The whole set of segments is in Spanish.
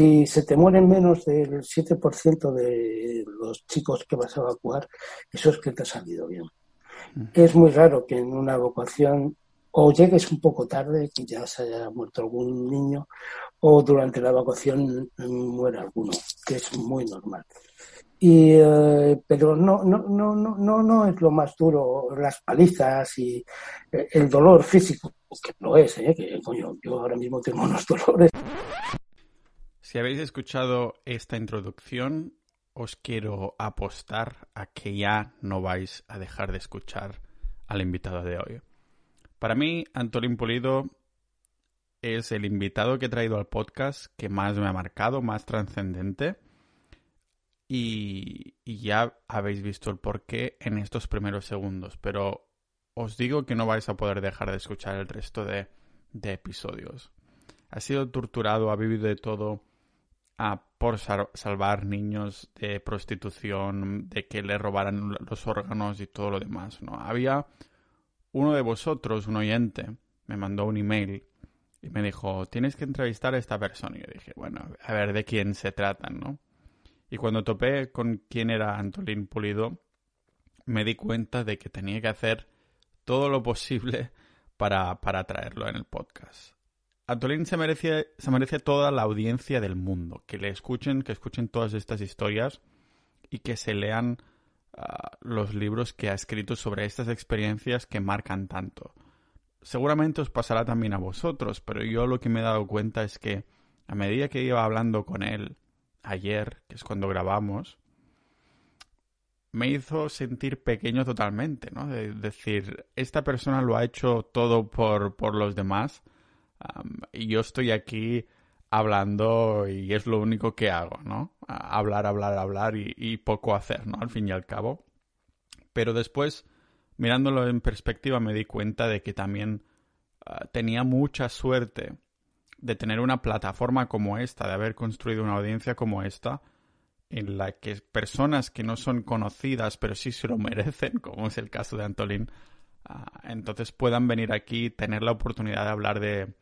si se te mueren menos del 7% de los chicos que vas a evacuar, eso es que te ha salido bien. Mm. Es muy raro que en una evacuación o llegues un poco tarde, que ya se haya muerto algún niño, o durante la evacuación muera alguno, que es muy normal. Y, eh, pero no, no, no, no, no es lo más duro, las palizas y eh, el dolor físico, que lo es, ¿eh? que coño, yo ahora mismo tengo unos dolores. Si habéis escuchado esta introducción, os quiero apostar a que ya no vais a dejar de escuchar al invitado de hoy. Para mí, Antolín Pulido es el invitado que he traído al podcast que más me ha marcado, más trascendente y, ya habéis visto el porqué en estos primeros segundos, pero os digo que no vais a poder dejar de escuchar el resto de, episodios. Ha sido torturado, ha vivido de todo por salvar niños de prostitución, de que le robaran los órganos y todo lo demás. ¿no? Había uno de vosotros, un oyente, me mandó un email y me dijo, tienes que entrevistar a esta persona. Y yo dije, bueno, a ver de quién se trata, ¿no? Y cuando topé con quién era Antolín Pulido, me di cuenta de que tenía que hacer todo lo posible para, para traerlo en el podcast. Antolín se merece, se merece toda la audiencia del mundo, que le escuchen, que escuchen todas estas historias y que se lean ah, los libros que ha escrito sobre estas experiencias que marcan tanto. Seguramente os pasará también a vosotros, pero yo lo que me he dado cuenta es que a medida que iba hablando con él ayer, que es cuando grabamos, me hizo sentir pequeño totalmente, ¿no? De decir, esta persona lo ha hecho todo por, por los demás y yo estoy aquí hablando y es lo único que hago, ¿no? Hablar, hablar, hablar y, poco hacer, ¿no? Al fin y al cabo. Pero después, mirándolo en perspectiva, me di cuenta de que también ah, tenía mucha suerte de tener una plataforma como esta, de haber construido una audiencia como esta, en la que personas que no son conocidas pero sí se lo merecen, como es el caso de Antolín, ah, entonces puedan venir aquí y tener la oportunidad de hablar de,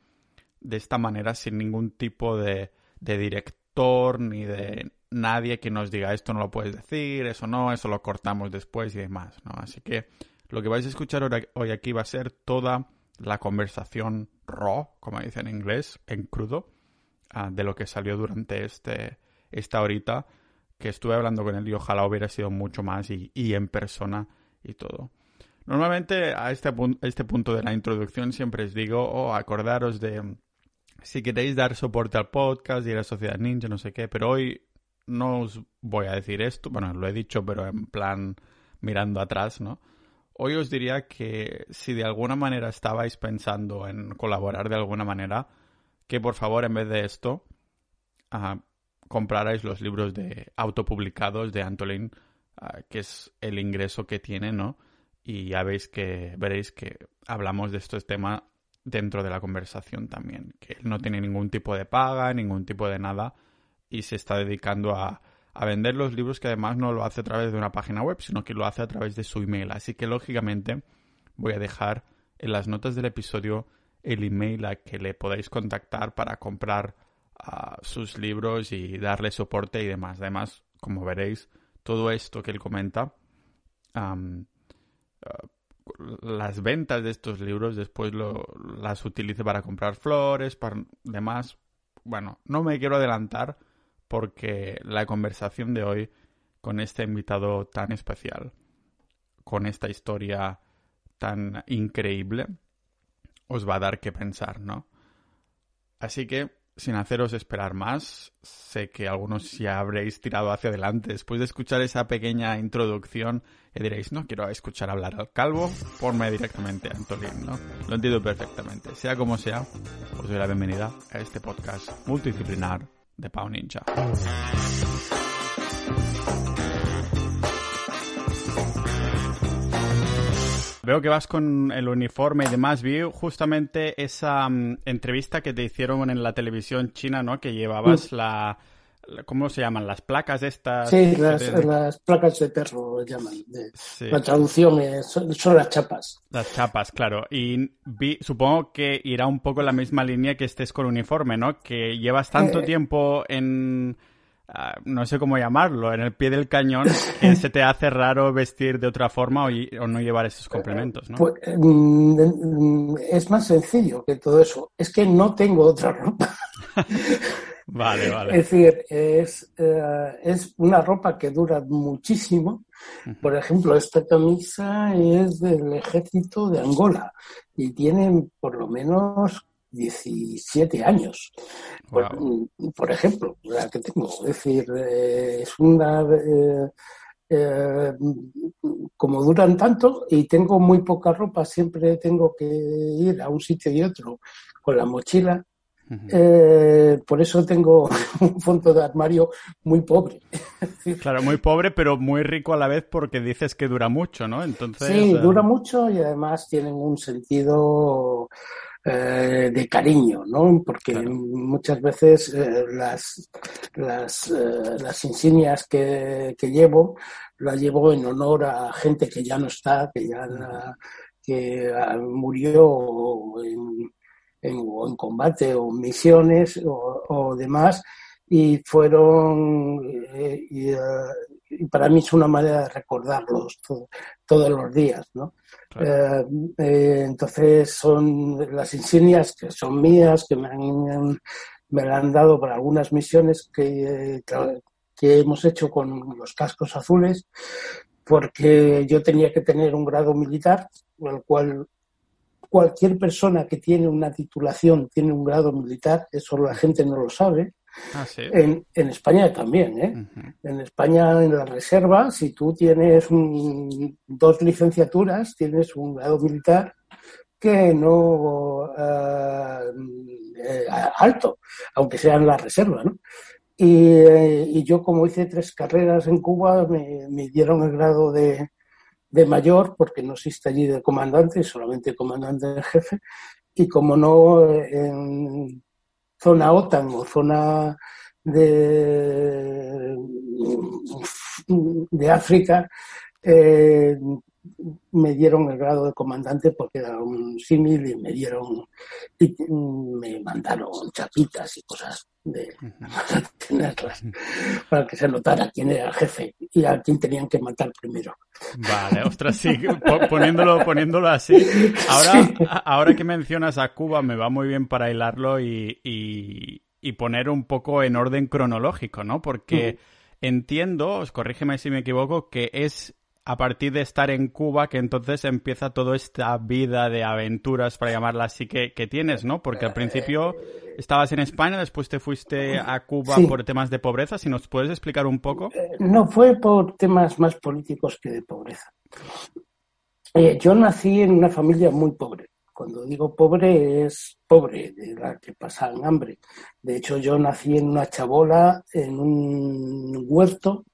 de esta manera sin ningún tipo de, de director ni de nadie que nos diga esto no lo puedes decir, eso no, eso lo cortamos después y demás, ¿no? Así que lo que vais a escuchar hoy aquí va a ser toda la conversación raw, como dicen en inglés, en crudo, ah, de lo que salió durante este, esta horita que estuve hablando con él y ojalá hubiera sido mucho más y, en persona y todo. Normalmente a este, este punto de la introducción siempre os digo, oh, acordaros de si queréis dar soporte al podcast y a la Sociedad Ninja, no sé qué, pero hoy no os voy a decir esto, bueno, lo he dicho, pero en plan mirando atrás, ¿no? Hoy os diría que si de alguna manera estabais pensando en colaborar de alguna manera, que por favor en vez de esto uh, comprarais los libros de autopublicados de Antolín, ah, que es el ingreso que tiene, ¿no? Y ya veis que veréis que hablamos de estos temas dentro de la conversación también, que él no tiene ningún tipo de paga, ningún tipo de nada y se está dedicando a a vender los libros que además no lo hace a través de una página web, sino que lo hace a través de su email. Así que lógicamente voy a dejar en las notas del episodio el email a que le podáis contactar para comprar ah, sus libros y darle soporte y demás. Además, como veréis, todo esto que él comenta, ah, las ventas de estos libros después lo, las utilice para comprar flores, para demás. Bueno, no me quiero adelantar porque la conversación de hoy con este invitado tan especial, con esta historia tan increíble, os va a dar que pensar, ¿no? Así que, sin haceros esperar más, sé que algunos ya habréis tirado hacia adelante después de escuchar esa pequeña introducción y diréis, no quiero escuchar hablar al calvo, ponme directamente a Antolín, ¿no? Lo entiendo perfectamente. Sea como sea, os doy la bienvenida a este podcast multidisciplinar de Pau Ninja. Veo que vas con el uniforme y demás. Vi justamente esa mm, entrevista que te hicieron en la televisión china, ¿no? Que llevabas la, ¿cómo se llaman? Las placas estas. Sí, las, placas de perro llaman. La traducción es, son, las chapas. Las chapas, claro. Y vi, supongo que irá un poco en la misma línea que estés con uniforme, ¿no? Que llevas tanto eh, tiempo en Ah, no sé cómo llamarlo, en el pie del cañón, que se te hace raro vestir de otra forma o, no llevar esos complementos, ¿no? Pues, mm, es más sencillo que todo eso. Es que no tengo otra ropa. vale, vale. Es decir, es, eh, es una ropa que dura muchísimo. Por ejemplo, esta camisa es del ejército de Angola y tiene por lo menos 17 años, por, ejemplo, la que tengo. Es decir, eh, es una... Eh, eh, como duran tanto y tengo muy poca ropa, siempre tengo que ir a un sitio y otro con la mochila. por eso tengo un fondo de armario muy pobre. claro, muy pobre, pero muy rico a la vez porque dices que dura mucho, ¿no? Entonces, sí, dura mucho y además tienen un sentido eh, de cariño, ¿no? Porque muchas veces eh, las, las, eh, las, insignias que, llevo las llevo en honor a gente que ya no está, que ya que ah, murió en, en, combate o en misiones o, demás y fueron y, para mí es una manera de recordarlos todos los días, ¿no? Eh, eh, entonces son las insignias que son mías, que me han, me han dado para algunas misiones que, que hemos hecho con los cascos azules, porque yo tenía que tener un grado militar, el cual cualquier persona que tiene una titulación tiene un grado militar, eso la gente no lo sabe, Ah, en, en, España también, ¿eh? En España, en la reserva, si tú tienes dos licenciaturas, tienes un grado militar que no eh, eh, alto, aunque sea en la reserva, ¿no? Y, yo, como hice tres carreras en Cuba, me, me dieron el grado de, de, mayor, porque no existe allí de comandante, solamente comandante de jefe, y como no, en zona OTAN o zona de, de África, eh, me dieron el grado de comandante porque era un símil y me dieron y me mandaron chapitas y cosas de para tenerlas para que se notara quién era el jefe y a quién tenían que matar primero. Vale, ostras, sí, poniéndolo, poniéndolo así. Ahora, ahora que mencionas a Cuba me va muy bien para hilarlo y, y, poner un poco en orden cronológico, ¿no? Porque entiendo, corrígeme si me equivoco, que es a partir de estar en Cuba que entonces empieza toda esta vida de aventuras, para llamarla así, que, tienes, ¿no? Porque al principio estabas en España, después te fuiste a Cuba por temas de pobreza. Si nos puedes explicar un poco. Eh, no, fue por temas más políticos que de pobreza. Eh, yo nací en una familia muy pobre. Cuando digo pobre es pobre, de la que pasan hambre. De hecho, yo nací en una chabola, en un huerto,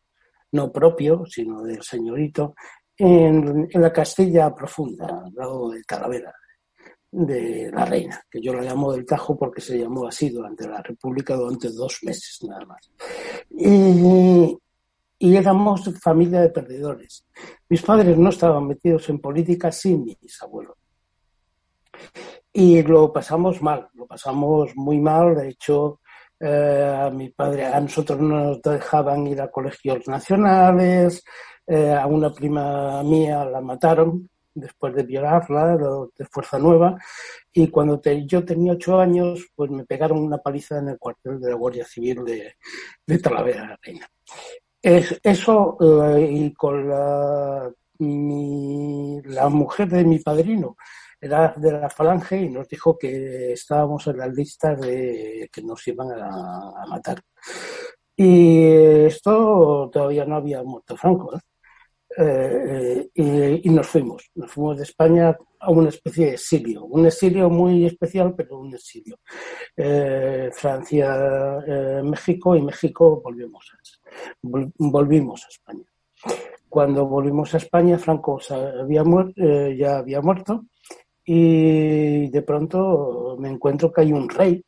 no propio, sino del señorito, en, la Castilla profunda, al lado de Talavera, de la reina, que yo la llamo del Tajo porque se llamó así durante la República durante dos meses nada más. Y, éramos familia de perdedores. Mis padres no estaban metidos en política, sin mis abuelos. Y lo pasamos mal, lo pasamos muy mal. De hecho, eh, a mi padre, a nosotros no nos dejaban ir a colegios nacionales, eh, a una prima mía la mataron después de violarla, de Fuerza Nueva, y cuando yo tenía ocho años, pues me pegaron una paliza en el cuartel de la Guardia Civil de, de Talavera Reina. eso, eh, y con la, la mujer de mi padrino, era de la falange y nos dijo que estábamos en las listas de que nos iban a, matar. Y esto todavía no había muerto Franco. ¿eh? Eh, y, nos fuimos, nos fuimos de España a una especie de exilio, un exilio muy especial, pero un exilio. Eh, Francia, México y México volvimos volvimos a España. Cuando volvimos a España, Franco ya había muerto y de pronto me encuentro que hay un rey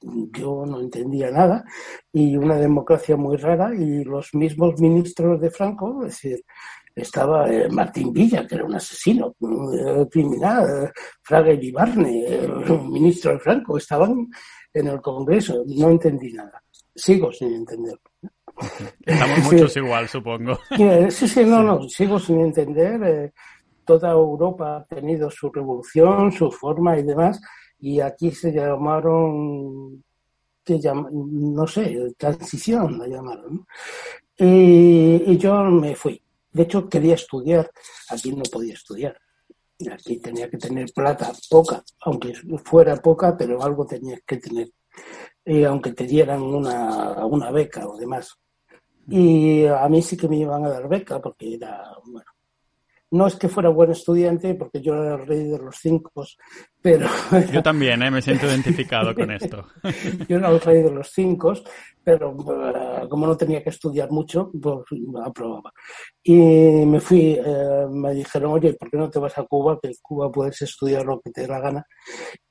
yo no entendía nada, y una democracia muy rara, y los mismos ministros de Franco, es decir, estaba eh, Martín Villa, que era un asesino, un eh, criminal, eh, Fraga Ibarne, el ministro de Franco, estaban en el Congreso, no entendí nada, sigo sin entender. Estamos muchos igual, supongo. Sí, sí, no, no, sigo sin entender. Toda Europa ha tenido su revolución, su forma y demás, y aquí se llamaron, no sé, transición la llamaron. Y, yo me fui. De hecho, quería estudiar, aquí no podía estudiar. Aquí tenía que tener plata, poca, aunque fuera poca, pero algo tenía que tener. Y aunque te dieran una, una beca o demás. Y a mí sí que me iban a dar beca porque era, bueno, no es que fuera buen estudiante, porque yo era el rey de los cinco, pero... Yo también, ¿eh? me siento identificado con esto. yo era el rey de los cinco, pero uh, como no tenía que estudiar mucho, pues aprobaba. Y me fui, eh, me dijeron, oye, ¿por qué no te vas a Cuba? Que en Cuba puedes estudiar lo que te dé la gana.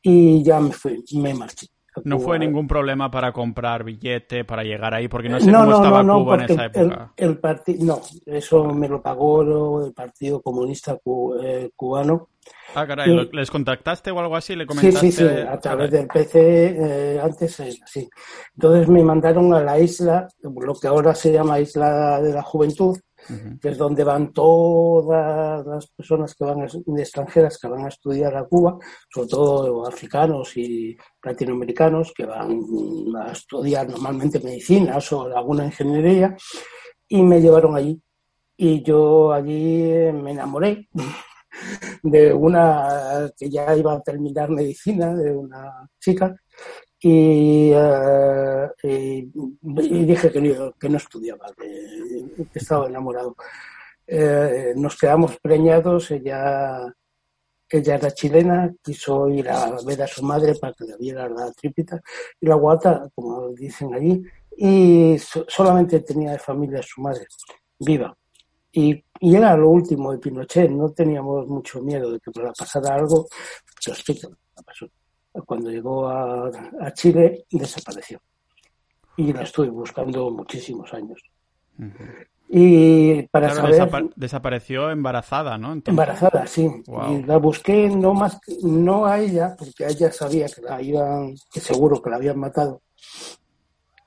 Y ya me fui, me marché. No fue ningún problema para comprar billete, para llegar ahí, porque no sé cómo estaba Cuba en esa época. El, no, eso me lo pagó el Partido Comunista eh, Cubano. Ah, caray, ¿les contactaste o algo así? ¿Le comentaste? Sí, sí, sí, a través del PC, eh, antes sí. Entonces me mandaron a la isla, lo que ahora se llama Isla de la Juventud, es donde van todas las personas que van extranjeras que van a estudiar a Cuba, sobre todo africanos y latinoamericanos que van a estudiar normalmente medicinas o alguna ingeniería, y me llevaron allí. Y yo allí me enamoré de una que ya iba a terminar medicina, de una chica, y, eh, y, dije que no, estudiaba, que, estaba enamorado. Eh, nos quedamos preñados, ella, ella era chilena, quiso ir a ver a su madre para que le viera la trípita y la guata, como dicen allí, y solamente tenía de familia su madre, viva. Y, y, era lo último de Pinochet, no teníamos mucho miedo de que pasara algo, pero es que pasó cuando llegó a, Chile desapareció. Y la estuve buscando muchísimos años. Y para saber... desapareció embarazada, ¿no? Embarazada, sí. Y la busqué no más no a ella, porque ella sabía que la iban, que seguro que la habían matado,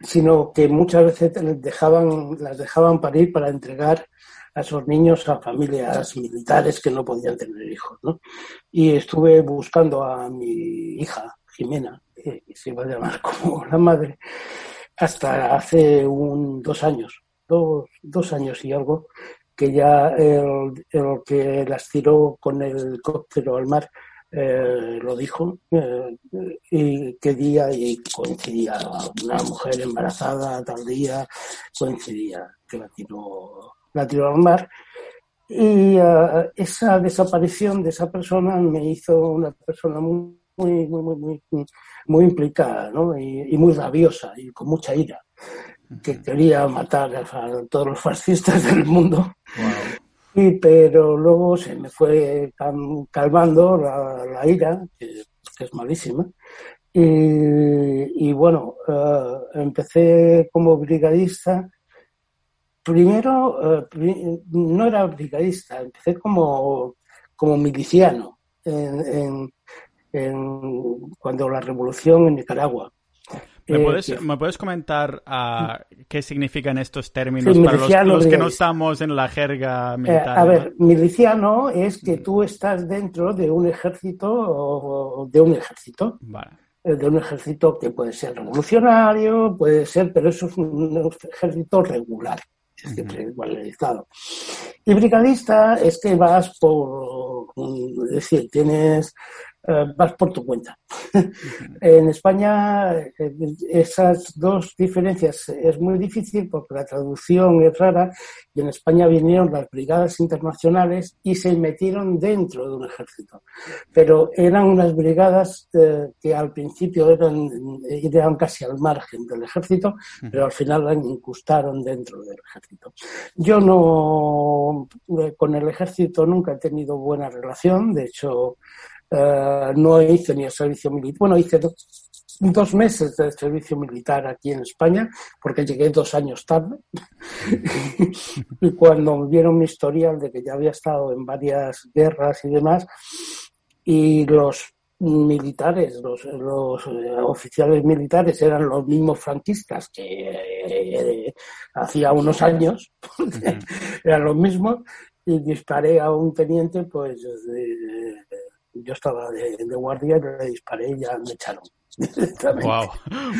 sino que muchas veces dejaban, las dejaban parir para entregar a esos niños a familias militares que no podían tener hijos, ¿no? Y estuve buscando a mi hija, Jimena, que se iba a llamar como la madre, hasta hace un, dos años, dos, dos años y algo, que ya el, que las tiró con el helicóptero al mar eh, lo dijo eh, y qué día y coincidía una mujer embarazada tal día coincidía que la tiró la tiró al mar. Y uh, esa desaparición de esa persona me hizo una persona muy, muy, muy, muy, muy implicada ¿no? y, muy rabiosa y con mucha ira, que quería matar a, todos los fascistas del mundo. Y, pero luego se me fue calmando la, ira, que, es malísima. Y, y bueno, uh, empecé como brigadista primero eh, no era brigadista, empecé como, como miliciano en, cuando la revolución en Nicaragua. ¿Me eh, puedes, ¿Me puedes, comentar ah, qué significan estos términos para los, que no estamos en la jerga eh, militar? a ver, miliciano es que tú estás dentro de un ejército o de un ejército. De un ejército que puede ser revolucionario, puede ser, pero eso es un ejército regular siempre igual el Estado. Y brigadista es que vas por, es decir, tienes eh, vas por tu cuenta. en España eh, esas dos diferencias es muy difícil porque la traducción es rara y en España vinieron las brigadas internacionales y se metieron dentro de un ejército. Pero eran unas brigadas eh, que al principio eran, eran casi al margen del ejército, pero al final la incrustaron dentro del ejército. Yo no, con el ejército nunca he tenido buena relación, de hecho, eh, no hice ni el servicio militar. Bueno, hice dos meses de servicio militar aquí en España, porque llegué dos años tarde. y cuando vieron mi historial de que ya había estado en varias guerras y demás, y los militares, los, eh, oficiales militares eran los mismos franquistas que eh, hacía unos años, eran los mismos, y disparé a un teniente, pues yo estaba de, de guardia y le disparé y ya me echaron. Wow.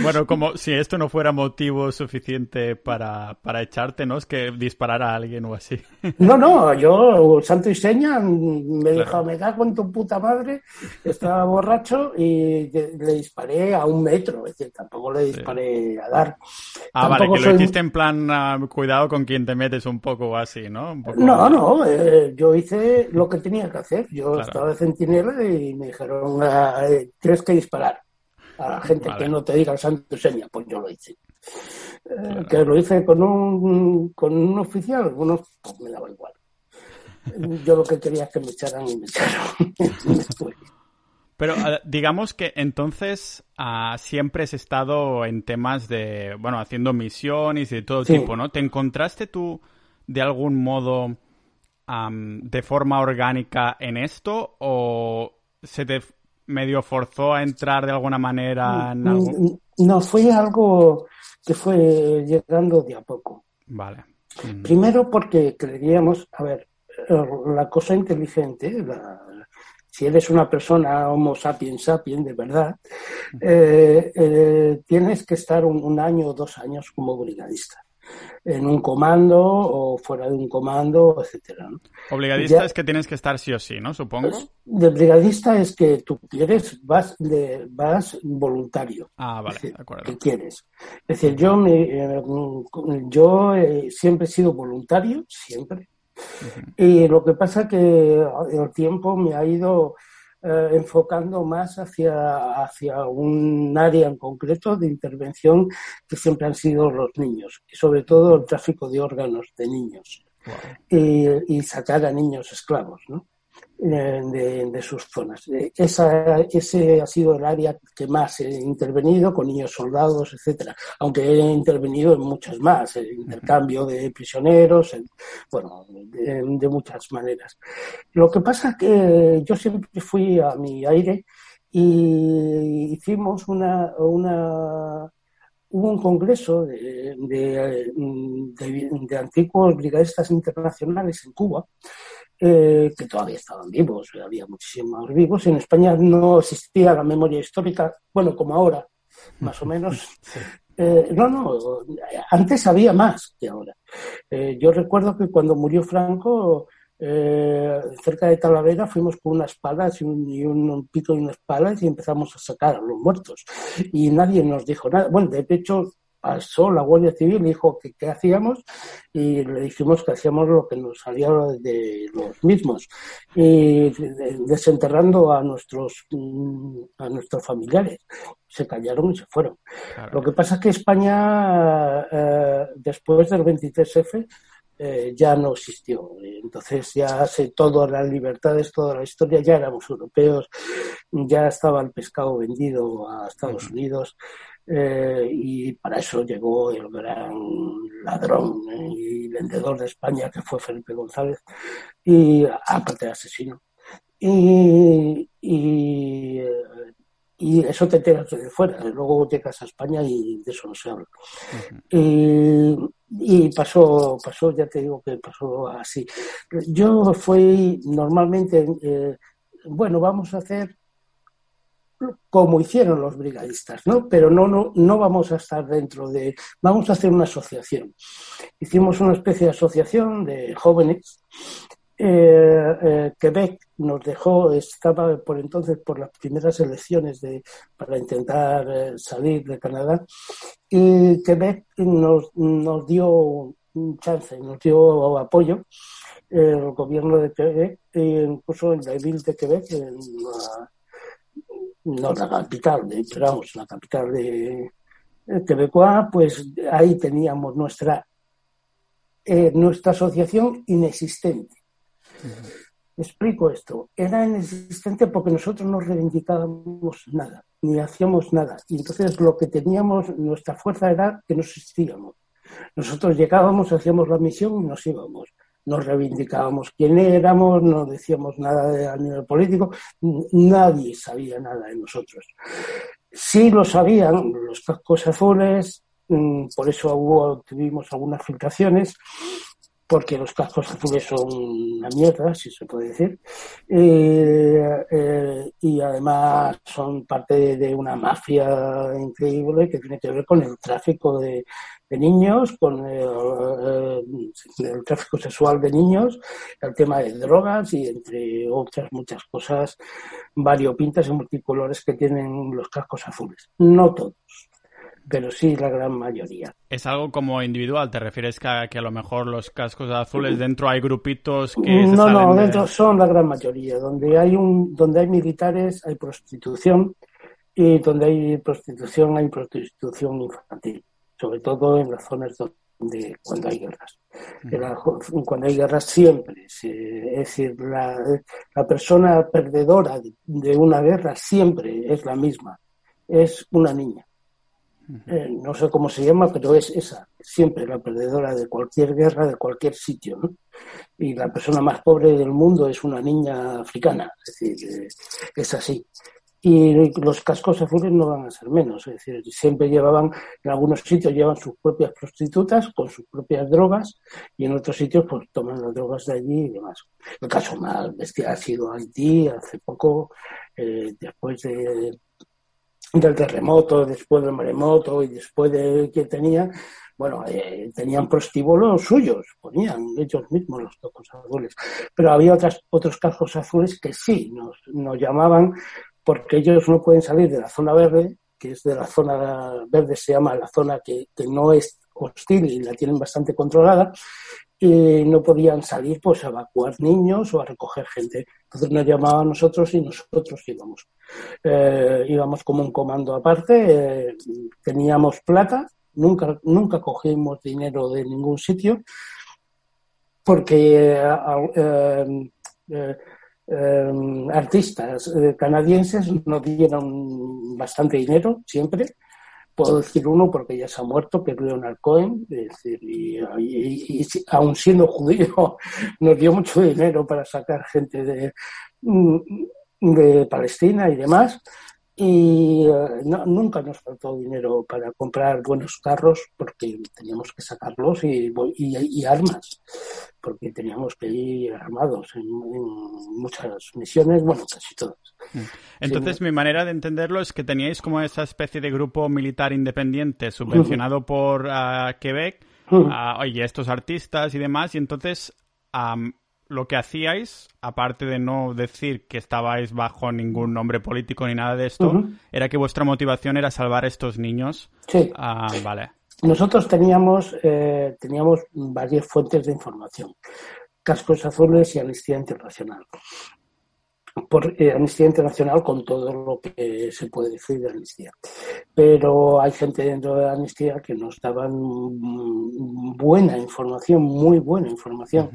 Bueno, como si esto no fuera motivo suficiente para, para echarte, ¿no? Es que disparar a alguien o así. No, no, yo, santo y seña, me dijo, me da con tu puta madre, estaba borracho y le disparé a un metro, es decir, tampoco le disparé a dar. Ah, vale, que lo hiciste en plan, ah, cuidado con quien te metes un poco así, ¿no? No, no, eh, yo hice lo que tenía que hacer. Yo estaba de centinela y me dijeron, eh, tienes que disparar a la gente que no te diga el santo seña, pues yo lo hice. Eh, que lo hice con un, con un oficial, algunos pues me daba igual. Yo lo que quería es que me echaran y me echaron. Pero eh, digamos que entonces ah, siempre has estado en temas de, bueno, haciendo misiones y de todo tipo, ¿no? ¿Te encontraste tú de algún modo de forma orgánica en esto o se te medio forzó a entrar de alguna manera en algo? Mm, mm, no, fue algo que fue llegando de a poco. Vale. Mm. Primero porque creíamos, a ver, eh, la cosa inteligente, si eres una persona homo sapiens sapiens de verdad, eh, eh, tienes que estar un, año o dos años como brigadista en un comando o fuera de un comando, etcétera. Obligadista es que tienes que estar sí o sí, ¿no? Supongo. De brigadista es que tú quieres, vas, de, vas voluntario. Ah, vale, de acuerdo. Que quieres. Es decir, yo, me, eh, yo eh, siempre he sido voluntario, siempre. Y lo que pasa que el tiempo me ha ido eh, enfocando más hacia, hacia un área en concreto de intervención que siempre han sido los niños, y sobre todo el tráfico de órganos de niños, y, sacar a niños esclavos. ¿no? De, sus zonas. Eh, esa, ese ha sido el área que más he intervenido con niños soldados, etcétera. Aunque he intervenido en muchas más, en intercambio de prisioneros, bueno, de, muchas maneras. Lo que pasa es que yo siempre fui a mi aire y hicimos una, una hubo un congreso de, antiguos brigadistas internacionales en Cuba eh, que todavía estaban vivos, había muchísimos vivos. En España no existía la memoria histórica, bueno, como ahora, más o menos. Eh, no, no, antes había más que ahora. Eh, yo recuerdo que cuando murió Franco, cerca de Talavera, fuimos con unas palas y un, pico y unas palas y empezamos a sacar a los muertos. Y nadie nos dijo nada. Bueno, de hecho, pasó la Guardia Civil, dijo que qué hacíamos y le dijimos que hacíamos lo que nos salía de los mismos. Y desenterrando a nuestros a nuestros familiares. Se callaron y se fueron. Lo que pasa es que España eh, después del 23F eh, ya no existió. Entonces ya hace todas las libertades, toda la historia, ya éramos europeos, ya estaba el pescado vendido a Estados Unidos eh, y para eso llegó el gran ladrón y vendedor de España que fue Felipe González, y aparte de asesino. Y, y, eso te enteras de fuera, luego llegas a España y de eso no se habla. y, pasó, pasó, ya te digo que pasó así. Yo fui normalmente, eh, bueno, vamos a hacer como hicieron los brigadistas, ¿no? Pero no, no, no vamos a estar dentro de, vamos a hacer una asociación. Hicimos una especie de asociación de jóvenes. Eh, eh, Quebec nos dejó, estaba por entonces por las primeras elecciones de, para intentar eh, salir de Canadá, y Quebec nos, nos dio un chance, nos dio apoyo el gobierno de Quebec, e incluso la ville de Quebec, en la, no la capital, de, pero vamos, la capital de, Quebecoa, pues ahí teníamos nuestra, eh, nuestra asociación inexistente. Explico esto. Era inexistente porque nosotros no reivindicábamos nada. ni hacíamos nada. Y entonces lo que teníamos, nuestra fuerza era que no existíamos. Nosotros llegábamos, hacíamos la misión y nos íbamos. Nos reivindicábamos quién éramos, no decíamos nada a nivel político, nadie sabía nada de nosotros. Sí lo sabían los cascos azules, mm, por eso hubo, tuvimos algunas filtraciones, porque los cascos azules son una mierda, si se puede decir, eh, eh, y además son parte de una mafia increíble que tiene que ver con el tráfico de, niños, con eh, el, tráfico sexual de niños, el tema de drogas y entre otras muchas cosas variopintas y multicolores que tienen los cascos azules. No todos pero sí la gran mayoría. ¿Es algo como individual? ¿Te refieres que a, que a lo mejor los cascos azules dentro hay grupitos que No, no, dentro son la gran mayoría. Donde hay un, donde hay militares hay prostitución y donde hay prostitución hay prostitución infantil, sobre todo en las zonas donde cuando hay guerras. cuando hay guerras siempre, es decir, la, la persona perdedora de una guerra siempre es la misma, es una niña eh, no sé cómo se llama, pero es esa, siempre la perdedora de cualquier guerra, de cualquier sitio. ¿no? Y la persona más pobre del mundo es una niña africana, es decir, eh, es así. Y los cascos azules no van a ser menos, es decir, siempre llevaban, en algunos sitios llevan sus propias prostitutas con sus propias drogas y en otros sitios pues toman las drogas de allí y demás. El caso más bestia ha sido Haití hace poco, eh, después de del terremoto, después del maremoto y después de que tenía, bueno, eh, tenían prostíbulos suyos, ponían ellos mismos los tocos azules. Pero había otras, otros cajos azules que sí nos, nos llamaban porque ellos no pueden salir de la zona verde, que es de la zona verde, se llama la zona que, que no es hostil y la tienen bastante controlada, y no podían salir pues a evacuar niños o a recoger gente. Entonces nos llamaban a nosotros y nosotros íbamos. Eh, íbamos como un comando aparte, eh, teníamos plata, nunca, nunca cogimos dinero de ningún sitio, porque eh, artistas canadienses nos dieron bastante dinero siempre puedo decir uno porque ya se ha muerto, que es Leonard Cohen, es decir, y, y, aún siendo judío, nos dio mucho dinero para sacar gente de, mm, de Palestina y demás y eh, nunca nos faltó dinero para comprar buenos carros porque teníamos que sacarlos y, y, armas, porque teníamos que ir armados en, muchas misiones, bueno, casi todas. Mm. Entonces, mi manera de entenderlo es que teníais como esa especie de grupo militar independiente subvencionado por uh, Quebec, uh, oye, estos artistas y demás, y entonces lo que hacíais, aparte de no decir que estabais bajo ningún nombre político ni nada de esto, era que vuestra motivación era salvar a estos niños. Sí. Ah, vale. Nosotros teníamos, eh, teníamos varias fuentes de información. Cascos Azules y Amnistía Internacional por eh, Amnistía Internacional con todo lo que se puede decir de Amnistía. Pero hay gente dentro de Amnistía que nos daban buena información, muy buena información,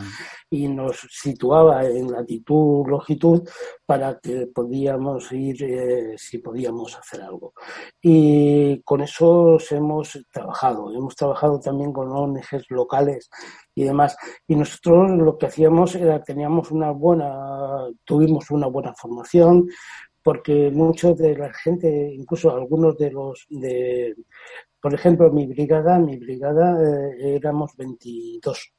y nos situaba en latitud, longitud, para que podíamos ir eh, si podíamos hacer algo. Y con eso hemos trabajado. Hemos trabajado también con ONGs locales y demás. Y nosotros lo que hacíamos era, teníamos una buena, tuvimos una buena formación, porque muchos de la gente, incluso algunos de los, de, por ejemplo, mi brigada, mi brigada eh, éramos 22.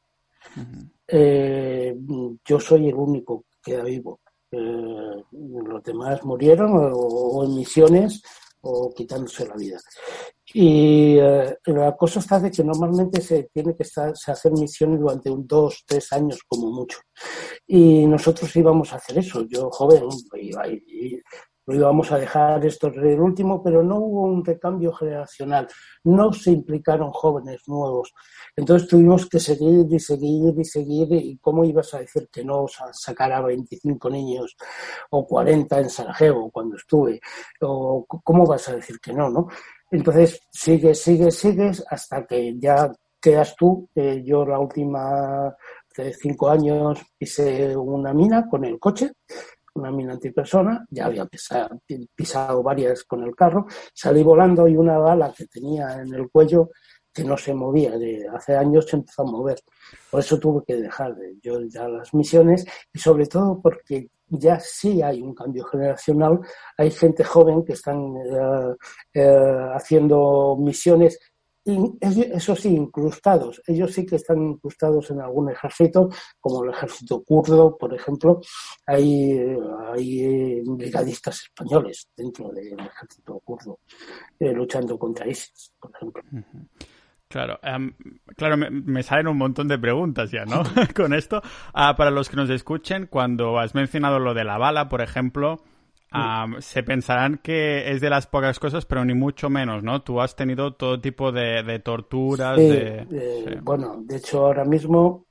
Eh, yo soy el único que queda vivo. Eh, los demás murieron o en misiones o quitándose la vida. Y eh, la cosa está de que normalmente se tiene que estar, se hacer misiones durante un dos, tres años como mucho. Y nosotros íbamos a hacer eso. Yo, joven, iba, y, lo íbamos a dejar esto el último, pero no hubo un recambio generacional, no se implicaron jóvenes nuevos. Entonces tuvimos que seguir y seguir y seguir, y cómo ibas a decir que no sacar a 25 niños o 40 en Sarajevo cuando estuve, o cómo vas a decir que no, ¿no? Entonces sigues, sigues, sigues hasta que ya quedas tú. Eh, yo la última cinco años hice una mina con el coche una mina antipersona, ya había pisado, varias con el carro, salí volando y una bala que tenía en el cuello que no se movía, de hace años se empezó a mover. Por eso tuve que dejar de, yo ya las misiones y sobre todo porque ya sí hay un cambio generacional, hay gente joven que están eh, eh, haciendo misiones eso sí, incrustados. Ellos sí que están incrustados en algún ejército, como el ejército kurdo, por ejemplo. Hay, hay brigadistas españoles dentro del ejército kurdo eh, luchando contra ISIS, por ejemplo. Claro, em, claro, me, salen un montón de preguntas ya, ¿no? Con esto. Ah, para los que nos escuchen, cuando has mencionado lo de la bala, por ejemplo, se pensarán que es de las pocas cosas, pero ni mucho menos, ¿no? Tú has tenido todo tipo de, torturas. Eh, bueno, de hecho, ahora mismo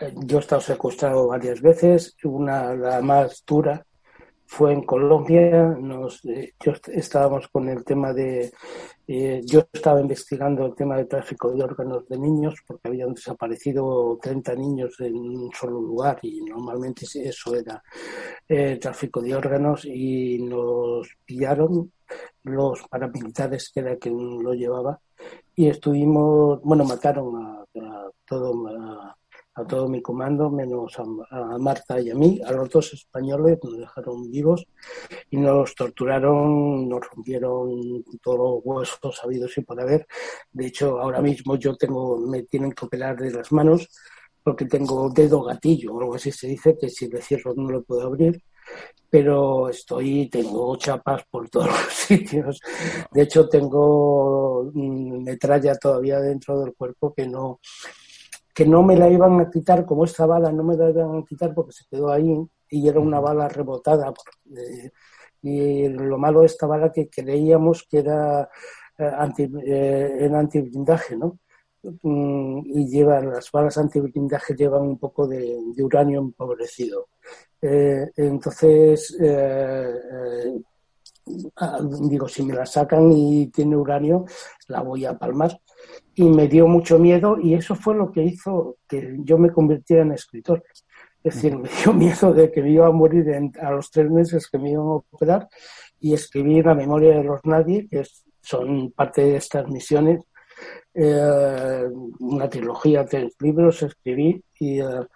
eh, yo he estado secuestrado varias veces. Una, la más dura, fue en Colombia, nos, eh, yo estábamos con el tema de, eh, yo estaba investigando el tema de tráfico de órganos de niños porque habían desaparecido 30 niños en un solo lugar y normalmente eso era eh, tráfico de órganos y nos pillaron los paramilitares que era quien lo llevaba y estuvimos, bueno, mataron a, a todo a, a todo mi comando, menos a, Marta y a mí, a los dos españoles nos dejaron vivos y nos torturaron, nos rompieron todos los huesos sabidos y por haber. De hecho, ahora mismo yo tengo, me tienen que operar de las manos porque tengo dedo gatillo o algo así se dice, que si le cierro no lo puedo abrir pero estoy, tengo chapas por todos los sitios. De hecho, tengo mm, metralla todavía dentro del cuerpo que no, que no me la iban a quitar, como esta bala no me la iban a quitar porque se quedó ahí y era una bala rebotada. y lo malo de esta bala que creíamos que era eh, anti, eh, antiblindaje, ¿no? Mm, y llevan, las balas antiblindaje llevan un poco de, uranio empobrecido. Eh, entonces, ah, digo, si me la sacan y tiene uranio, la voy a palmar y me dio mucho miedo y eso fue lo que hizo que yo me convirtiera en escritor. Es decir, me dio miedo de que me iba a morir a los tres meses que me iban a operar y escribí La memoria de los nadie, que son parte de estas misiones, eh, una trilogía de libros escribí y, eh,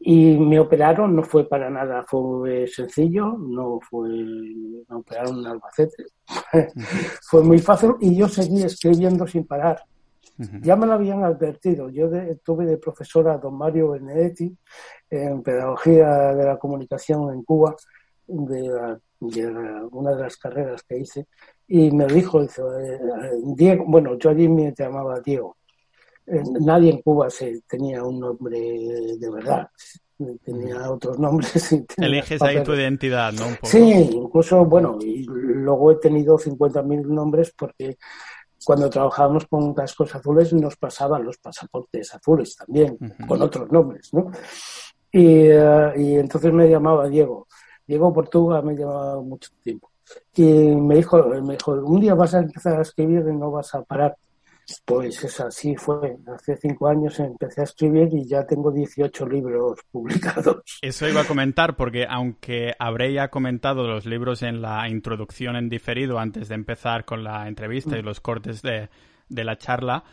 y me operaron, no fue para nada, fue sencillo, no fue, me operaron un albacete, fue muy fácil y yo seguí escribiendo sin parar. Ya me lo habían advertido. Yo tuve de profesora a don Mario Benedetti en Pedagogía de la Comunicación en Cuba, de, una de las carreras que hice, y me dijo, dice, eh, Diego, bueno, yo allí me llamaba Diego. Eh, nadie en Cuba se tenía un nombre de verdad tenía otros nombres. Eliges ahí tu identidad, ¿no? Sí, incluso, bueno, y luego he tenido 50.000 nombres porque cuando trabajábamos con cascos azules nos pasaban los pasaportes azules también, con otros nombres, ¿no? Y, eh, y, entonces me llamaba Diego. Diego Portuga me llamaba mucho tiempo. Y me dijo, me dijo, un día vas a empezar a escribir y no vas a parar. Pues es así fue. Hace cinco años empecé a escribir y ya tengo 18 libros publicados. Eso iba a comentar porque aunque habré ya comentado los libros en la introducción en diferido antes de empezar con la entrevista y mm. los cortes de, la charla,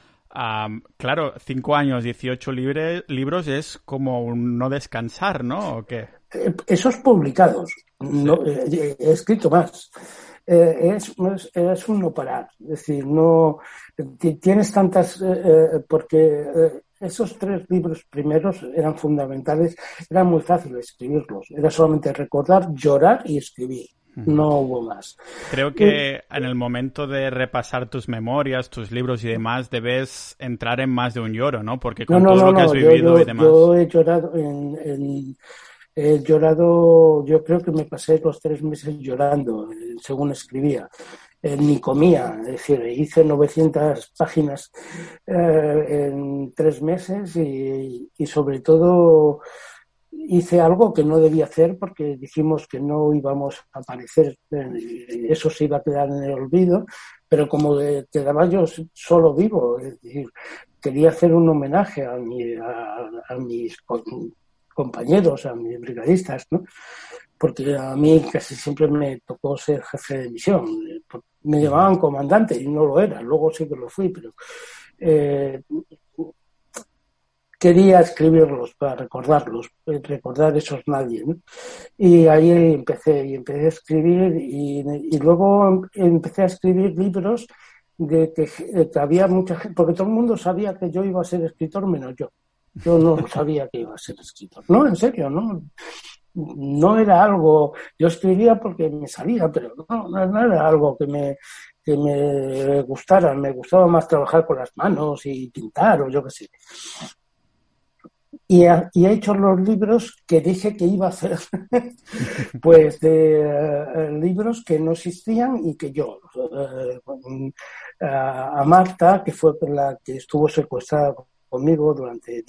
claro, cinco años, 18 libros es como un no descansar, ¿no? ¿O qué? Eh, esos publicados. No, eh, he escrito más. Eh, es, es, un no parar. Es decir, no tienes tantas, eh, eh, porque esos tres libros primeros eran fundamentales, era muy fácil escribirlos, era solamente recordar, llorar y escribir. No hubo más. Creo que en el momento de repasar tus memorias, tus libros y demás, debes entrar en más de un lloro, ¿no? Porque con todo lo que has vivido y demás. Yo he llorado en He llorado, yo creo que me pasé los tres meses llorando, eh, según escribía. Eh, ni comía, es decir, hice 900 páginas eh, en tres meses y, sobre todo hice algo que no debía hacer porque dijimos que no íbamos a aparecer, eso se iba a quedar en el olvido, pero como quedaba yo solo vivo, es decir, quería hacer un homenaje a, mi, a mis compañeros, a mis brigadistas, porque a mí casi siempre me tocó ser jefe de misión. Me llamaban comandante y no lo era, luego sí que lo fui, pero eh, quería escribirlos para recordarlos, eh, recordar esos nadie. Y ahí empecé, y empecé a escribir y, luego empecé a escribir libros de que, que, había mucha gente, porque todo el mundo sabía que yo iba a ser escritor menos yo. Yo no sabía que iba a ser escritor. No, en serio, no no era algo, yo escribía porque me salía, pero no, no era algo que me, que me gustara, me gustaba más trabajar con las manos y pintar o yo qué sé. Y, he hecho los libros que dije que iba a hacer, pues de eh, libros que no existían y que yo, eh, a Marta, que fue la que estuvo secuestrada conmigo durante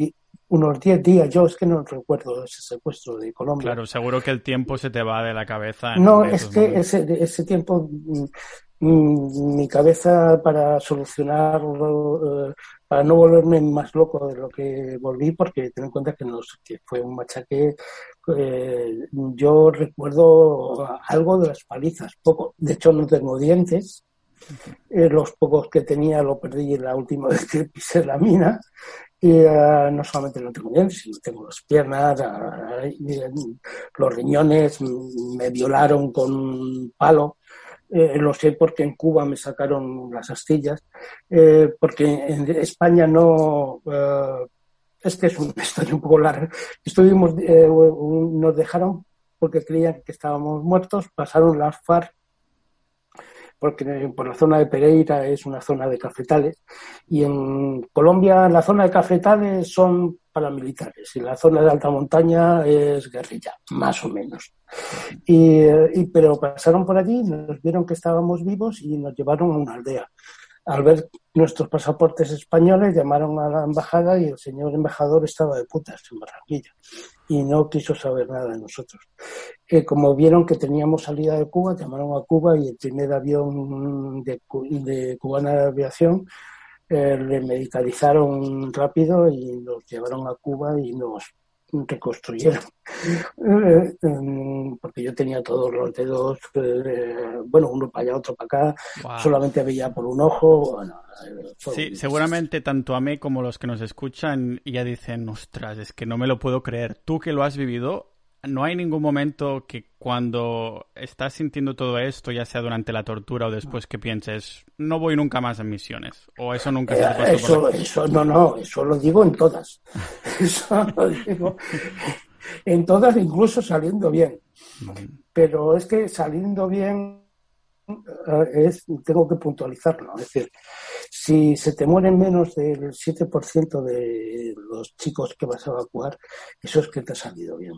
unos 10 días. Yo es que no recuerdo ese secuestro de Colombia. Claro, seguro que el tiempo se te va de la cabeza. no, es que ese, ese tiempo, mm, mm, mi cabeza para solucionarlo, eh, para no volverme más loco de lo que volví, porque ten en cuenta que, nos, que fue un machaque. Eh, yo recuerdo algo de las palizas, poco. De hecho, no tengo dientes. Eh, los pocos que tenía lo perdí la última vez que pisé la mina y uh, no solamente no tengo dientes, sino tengo las piernas, uh, los riñones, me violaron con un palo. Eh, lo sé porque en Cuba me sacaron las astillas, eh, porque en España no. Uh, es que es una historia un poco larga. Estuvimos, nos dejaron porque creían que estábamos muertos, pasaron las FARC porque por la zona de Pereira es una zona de cafetales y en Colombia la zona de cafetales son paramilitares y la zona de alta montaña es guerrilla, más o menos. Y, pero pasaron por allí, nos vieron que estábamos vivos y nos llevaron a una aldea. Al ver nuestros pasaportes españoles, llamaron a la embajada y el señor embajador estaba de putas en Barranquilla y no quiso saber nada de nosotros. Eh, como vieron que teníamos salida de Cuba, llamaron a Cuba y el primer avión de, de Cubana de Aviación eh, le medicalizaron rápido y nos llevaron a Cuba y nos reconstruyeron. Eh, em, porque yo tenía todos los dedos, eh, bueno, uno para allá, otro para acá, solamente veía por un ojo. Eh, sí, seguramente tanto a mí como los que nos escuchan ya dicen, ostras, es que no me lo puedo creer. Tú que lo has vivido, no hay ningún momento que cuando estás sintiendo todo esto, ya sea durante la tortura o después, que pienses, no voy nunca más en misiones. O eso nunca se te pasó eso, por Eso, no, no, eso lo digo en todas. eso lo digo en todas, incluso saliendo bien. Pero es que saliendo bien eh, es, tengo que puntualizarlo. Es decir, si se te mueren menos del 7% de los chicos que vas a evacuar, eso es que te ha salido bien.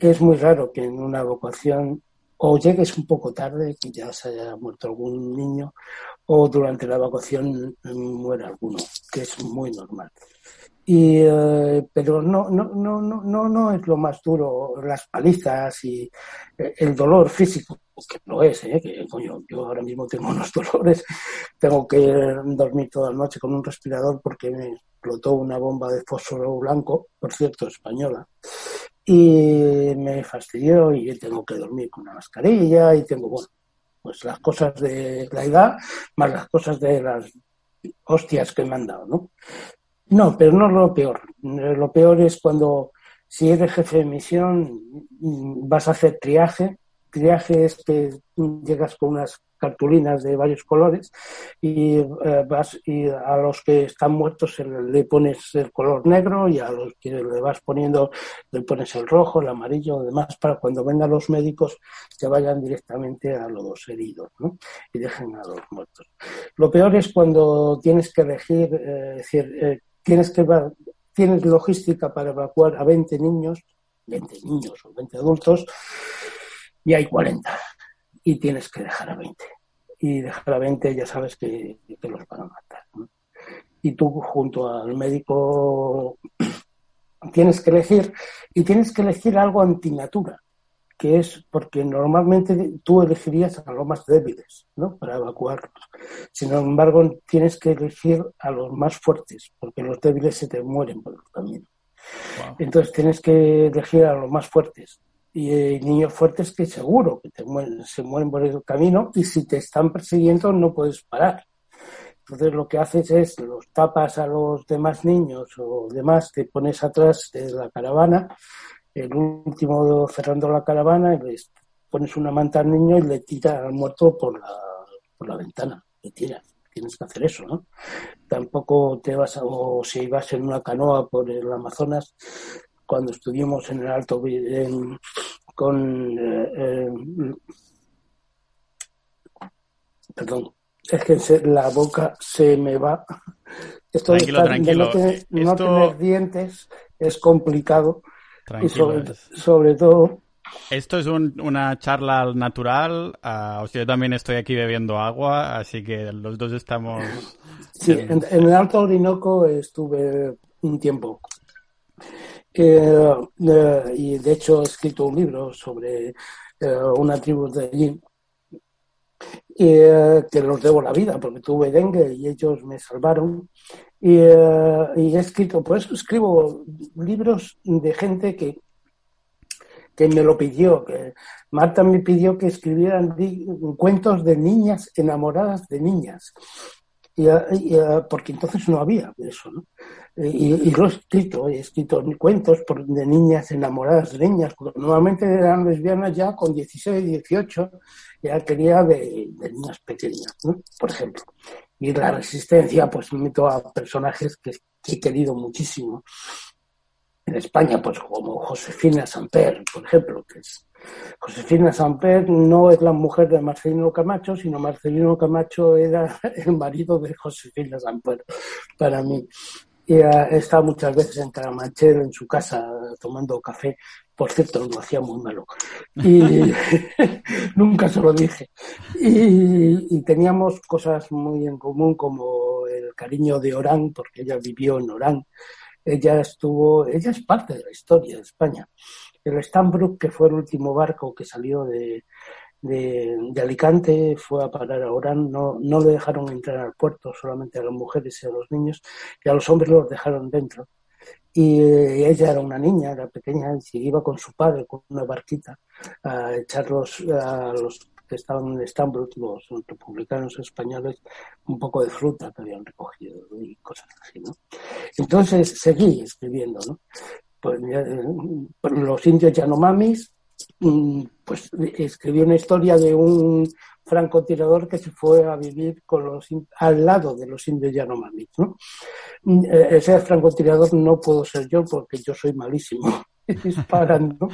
Es muy raro que en una evacuación o llegues un poco tarde, que ya se haya muerto algún niño, o durante la evacuación muera alguno, que es muy normal. Y, eh, pero no, no, no, no, no es lo más duro, las palizas y eh, el dolor físico, que lo es, ¿eh? que coño, yo ahora mismo tengo unos dolores, tengo que dormir toda la noche con un respirador porque me explotó una bomba de fósforo blanco, por cierto, española, y me fastidió y tengo que dormir con una mascarilla y tengo, bueno, pues las cosas de la edad más las cosas de las hostias que me han dado, ¿no? No, pero no lo peor. Lo peor es cuando, si eres jefe de misión, vas a hacer triaje. Triaje es que llegas con unas cartulinas de varios colores y eh, vas y a los que están muertos le pones el color negro y a los que le vas poniendo le pones el rojo, el amarillo, demás para cuando vengan los médicos que vayan directamente a los heridos y dejen a los muertos. Lo peor es cuando tienes que elegir, eh, decir, eh, tienes que tienes logística para evacuar a 20 niños, 20 niños o 20 adultos y hay 40 y tienes que dejar a 20. Y dejar a 20 ya sabes que, que los van a matar. Y tú junto al médico tienes que elegir y tienes que elegir algo antinatura, que es porque normalmente tú elegirías a los más débiles, ¿no? Para evacuarlos. Sin embargo, tienes que elegir a los más fuertes, porque los débiles se te mueren por el camino. Entonces tienes que elegir a los más fuertes. Y niños fuertes que seguro que te se mueren por el camino y si te están persiguiendo no puedes parar. Entonces lo que haces es los tapas a los demás niños o demás, te pones atrás de la caravana, el último cerrando la caravana, y les pones una manta al niño y le tiras al muerto por la, por la ventana, le tiras tienes que hacer eso, ¿no? Tampoco te vas a, o si vas en una canoa por el Amazonas, cuando estuvimos en el Alto con eh, perdón, es que la boca se me va. Esto tranquilo, tranquilo. no, tener, dientes es complicado. Y sobre todo esto es una charla natural. Uh, yo también estoy aquí bebiendo agua, así que los dos estamos. Sí, en, el Alto Orinoco estuve un tiempo. Eh, y de hecho he escrito un libro sobre eh, una tribu de allí eh, que los debo la vida porque tuve dengue y ellos me salvaron. Y, he escrito, por eso escribo libros de gente que que me lo pidió, que Marta me pidió que escribieran cuentos de niñas enamoradas de niñas. Y, porque entonces no había eso. Y, lo he escrito, he escrito cuentos de niñas enamoradas de niñas, normalmente eran lesbianas ya con 16, 18, ya quería de, niñas pequeñas, ¿no? por ejemplo. Y la resistencia, pues meto a personajes que he querido muchísimo en España, pues como Josefina Samper, por ejemplo, que es Josefina Samper no es la mujer de Marcelino Camacho, sino Marcelino Camacho era el marido de Josefina Samper para mí. Y he estado muchas veces en Caramanchel, en su casa, tomando café. Por cierto, lo hacía muy malo. Y nunca se lo dije. Y, y, teníamos cosas muy en común, como el cariño de Orán, porque ella vivió en Orán ella estuvo, ella es parte de la historia de España. El Stambrook, que fue el último barco que salió de, de, Alicante, fue a parar a Orán, no, no le dejaron entrar al puerto, solamente a las mujeres y a los niños, y a los hombres los dejaron dentro. Y ella era una niña, era pequeña, y iba con su padre con una barquita a echarlos a los que estaban en Estambul, los republicanos españoles, un poco de fruta que habían recogido y cosas así, ¿no? Entonces seguí escribiendo, ¿no? Pues, eh, los indios Yanomamis, mm, pues escribí una historia de un francotirador que se fue a vivir con los, al lado de los indios Yanomamis, ¿no? Mm, eh, ese francotirador no puedo ser yo porque yo soy malísimo disparando.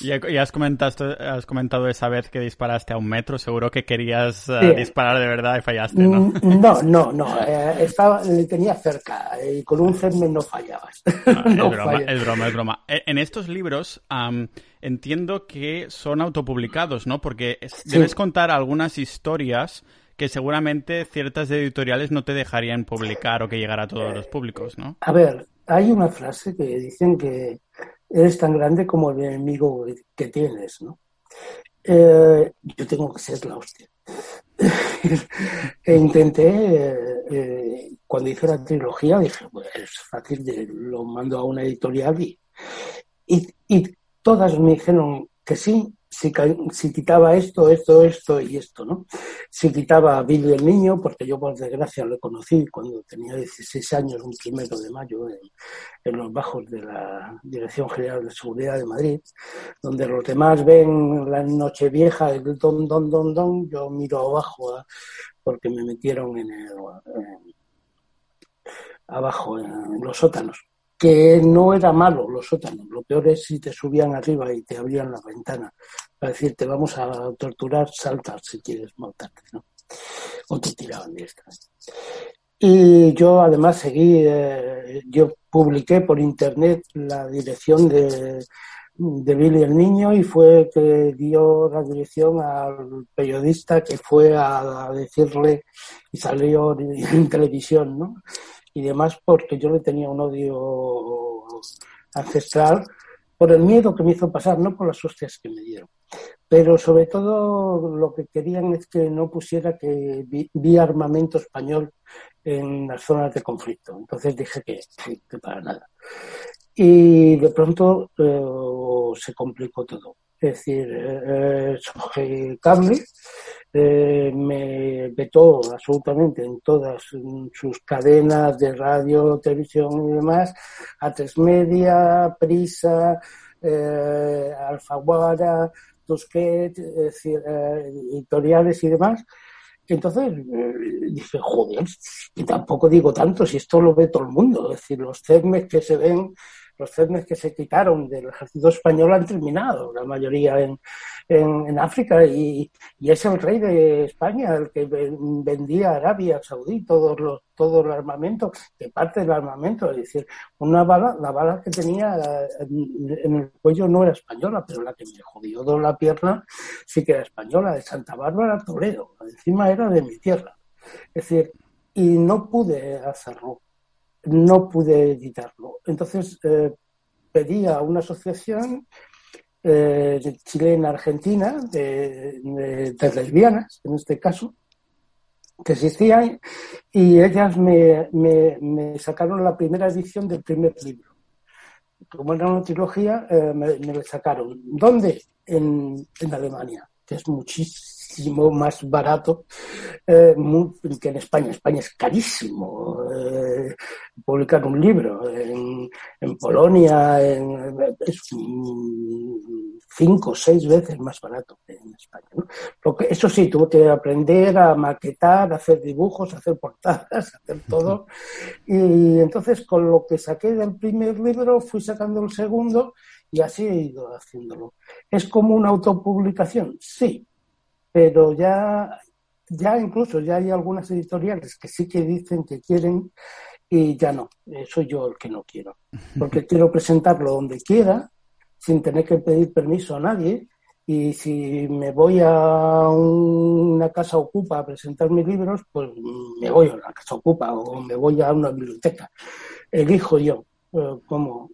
Y, has, comentado, has comentado esa vez que disparaste a un metro, seguro que querías eh, disparar de verdad y fallaste, ¿no? Mm, no, no, no, eh, estaba, le tenía cerca y con un fermen no fallabas. Ah, es, broma, es, broma, es broma, e, En estos libros entiendo que son autopublicados, ¿no? Porque debes contar algunas historias que seguramente ciertas editoriales no te dejarían publicar o que llegara a todos los públicos, ¿no? A ver, hay una frase que dicen que eres tan grande como el enemigo que tienes, ¿no? Eh, yo tengo que ser la hostia. e intenté, eh, eh, cuando hice la trilogía, dije, es fácil, lo mando a una editorial y, y todas me dijeron que sí, si, quitaba esto, esto, esto y esto, ¿no? Si quitaba a Billy el niño, porque yo por desgracia lo conocí cuando tenía 16 años, un primero de mayo, en, los bajos de la Dirección General de Seguridad de Madrid, donde los demás ven la noche vieja, el don, don, don, don, yo miro abajo ¿eh? porque me metieron en el, abajo en los sótanos que no era malo los sótanos. Lo peor es si te subían arriba y te abrían la ventana para decirte vamos a torturar, saltar si quieres matarte, ¿no? O te tiraban de estas. Y yo además seguí, eh, yo publiqué por internet la dirección de, de Billy el Niño y fue que dio la dirección al periodista que fue a, a decirle y salió en televisión, ¿no? Y demás porque yo le tenía un odio ancestral por el miedo que me hizo pasar, no por las hostias que me dieron. Pero sobre todo lo que querían es que no pusiera que vi, armamento español en las zonas de conflicto. Entonces dije que, que para nada. y de pronto eh, se complicó todo. Es decir, eh, eh Cable eh, me vetó absolutamente en todas sus cadenas de radio, televisión y demás, a tres media, Prisa, eh, Alfaguara, Tusquet, editoriales y demás. Entonces dije, joder, y tampoco digo tanto si esto lo ve todo el mundo. Es decir, los CERMES que se ven los CERNES que se quitaron del ejército español han terminado, la mayoría en, en, África, y, y, es el rey de España el que vendía a Arabia Saudí todos los, todo el armamento, que parte del armamento, es decir, una bala, la bala que tenía en, el cuello no era española, pero la que me jodió de la pierna sí que era española, de Santa Bárbara, Toledo, encima era de mi tierra. Es decir, y no pude hacerlo no pude editarlo. Entonces eh, pedí a una asociación eh, chilena-argentina de, lesbianas, en este caso, que existía, y ellas me, sacaron la primera edición del primer libro. Como era una trilogía, eh, me, me, sacaron. ¿Dónde? En, en Alemania, que es muchísimo más barato eh, que en España. España es carísimo eh, publicar un libro. En, Polonia es cinco o seis veces más barato que en España. eso sí, tuve que aprender a maquetar, a hacer dibujos, a hacer portadas, a hacer todo. Y entonces con lo que saqué del primer libro fui sacando el segundo y así he ido haciéndolo. ¿Es como una autopublicación? Sí, pero ya, ya incluso ya hay algunas editoriales que sí que dicen que quieren y ya no, soy yo el que no quiero, porque quiero presentarlo donde quiera, sin tener que pedir permiso a nadie, y si me voy a una casa ocupa a presentar mis libros, pues me voy a la casa ocupa o me voy a una biblioteca. Elijo yo eh, cómo,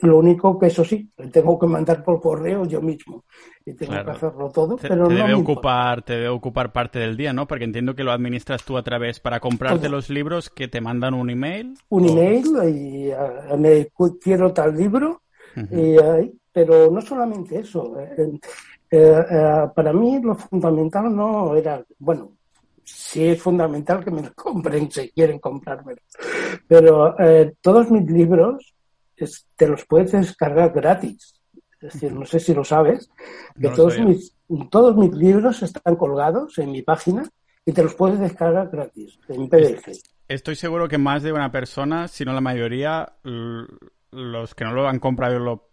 lo único que eso sí, tengo que mandar por correo yo mismo y tengo que hacerlo todo, pero te no debe ocupar, te debe ocupar parte del día, ¿no? Porque entiendo que lo administras tú a través para comprarte los libros que te mandan un email. Un email y uh, me quiero tal libro, y, pero no solamente eso. Eh, eh, eh, para mí lo fundamental no era, bueno, sí es fundamental que me lo compren si quieren comprármelo, pero todos mis libros te los puedes descargar gratis. Es decir, no sé si lo sabes, que todos, mis, todos mis libros están colgados en mi página y te los puedes descargar gratis en PDF. Estoy seguro que más de una persona, si no la mayoría, los que no lo han comprado y lo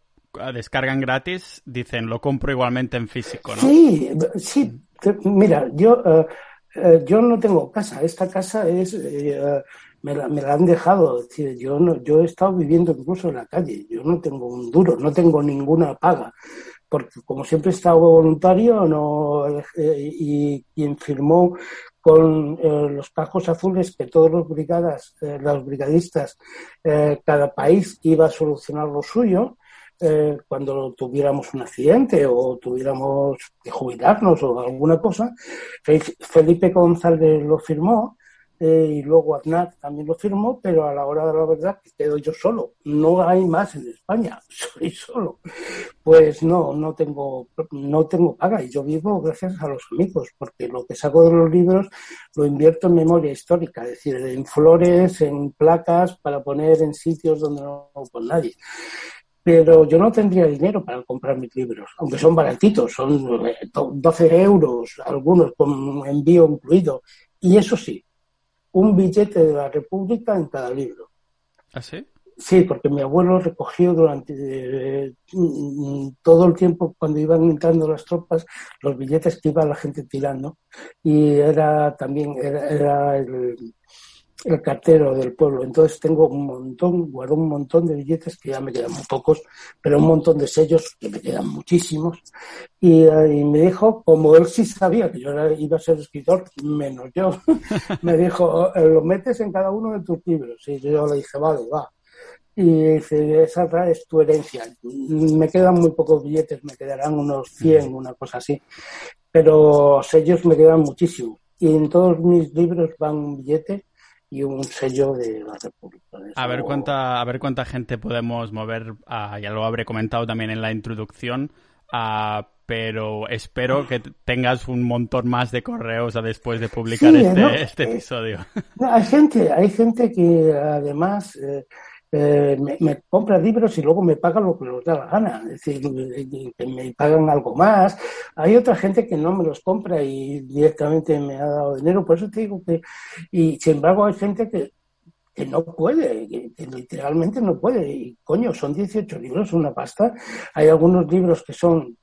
descargan gratis, dicen lo compro igualmente en físico, ¿no? Sí, sí. Mira, yo, eh, eh, yo no tengo casa. Esta casa es eh, me la, me la han dejado. decir, yo, no, yo he estado viviendo incluso en la calle. Yo no tengo un duro, no tengo ninguna paga. Porque como siempre he estado voluntario no, eh, y quien firmó con eh, los cajos azules que todos los brigadas, eh, los brigadistas, cada país iba a solucionar lo suyo, cuando tuviéramos un accidente o tuviéramos que jubilarnos o alguna cosa, Felipe González lo firmó eh, y luego Aznar también lo firmó, pero a la hora de la verdad quedo yo solo. No hay más en España, soy solo. Pues no, no tengo, no tengo paga y yo vivo gracias a los amigos, porque lo que saco de los libros lo invierto en memoria histórica, es decir, en flores, en placas, para poner en sitios donde no con nadie pero yo no tendría dinero para comprar mis libros, aunque son baratitos, son 12 eh, euros, algunos con envío incluido. Y eso sí, un billete de la República en cada libro. ¿Ah, sí? Sí, porque mi abuelo recogió durante eh, todo el tiempo cuando iban entrando las tropas los billetes que iba la gente tirando y era también era el, el cartero del pueblo. Entonces tengo un montón, guardo un montón de billetes que ya me quedan muy pocos, pero un montón de sellos que me quedan muchísimos. Y, eh, me dijo, como él sí sabía que yo iba a ser escritor, menos yo, me dijo, eh, lo metes en cada uno de tus libros. Y yo le dije, vale, va. Y dice, esa es tu herencia. Me quedan muy pocos billetes, me quedarán unos 100, una cosa así. Pero sellos me quedan muchísimos. Y en todos mis libros van un billete y un sello de la República. A ver cuánta, a ver cuánta gente podemos mover, ah, ya lo habré comentado también en la introducción, ah, pero espero que tengas un montón más de correos después de publicar este, este, eh, episodio. Hay gente, hay gente que además eh, eh, me, compra libros y luego me pagan lo que les da la gana, es decir, que me pagan algo más. Hay otra gente que no me los compra y directamente me ha dado dinero, por eso te digo que, y sin embargo hay gente que, que no puede, que, literalmente no puede. Y coño, son 18 libros, una pasta. Hay algunos libros que son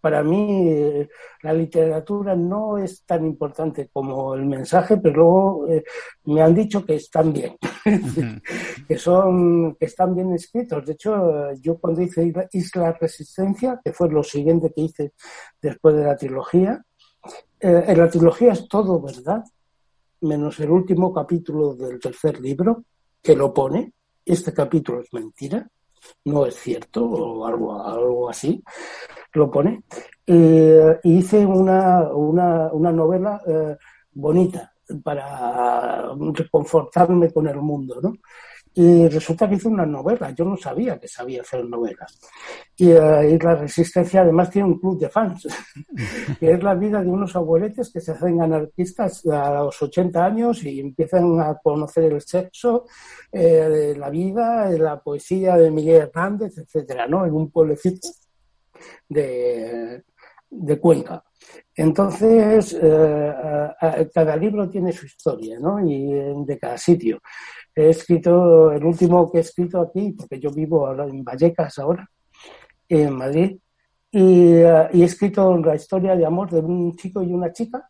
para mí eh, la literatura no es tan importante como el mensaje, pero luego eh, me han dicho que están bien, que son que están bien escritos. De hecho, yo cuando hice Isla Resistencia, que fue lo siguiente que hice después de la trilogía, eh, en la trilogía es todo verdad, menos el último capítulo del tercer libro, que lo pone. Este capítulo es mentira, no es cierto, o algo, algo así lo pone, eh, hice una, una, una novela eh, bonita para reconfortarme con el mundo, ¿no? Y resulta que hice una novela, yo no sabía que sabía hacer novelas. Y, y, la Resistencia además tiene un club de fans, que es la vida de unos abueletes que se hacen anarquistas a los 80 años y empiezan a conocer el sexo, eh, la vida, la poesía de Miguel Hernández, etcétera, ¿no? En un pueblecito de, Cuenca. Entonces, eh, cada libro tiene su historia, ¿no? Y de cada sitio. He escrito, el último que he escrito aquí, porque yo vivo en Vallecas ahora, en Madrid, y, eh, he escrito la historia de amor de un chico y una chica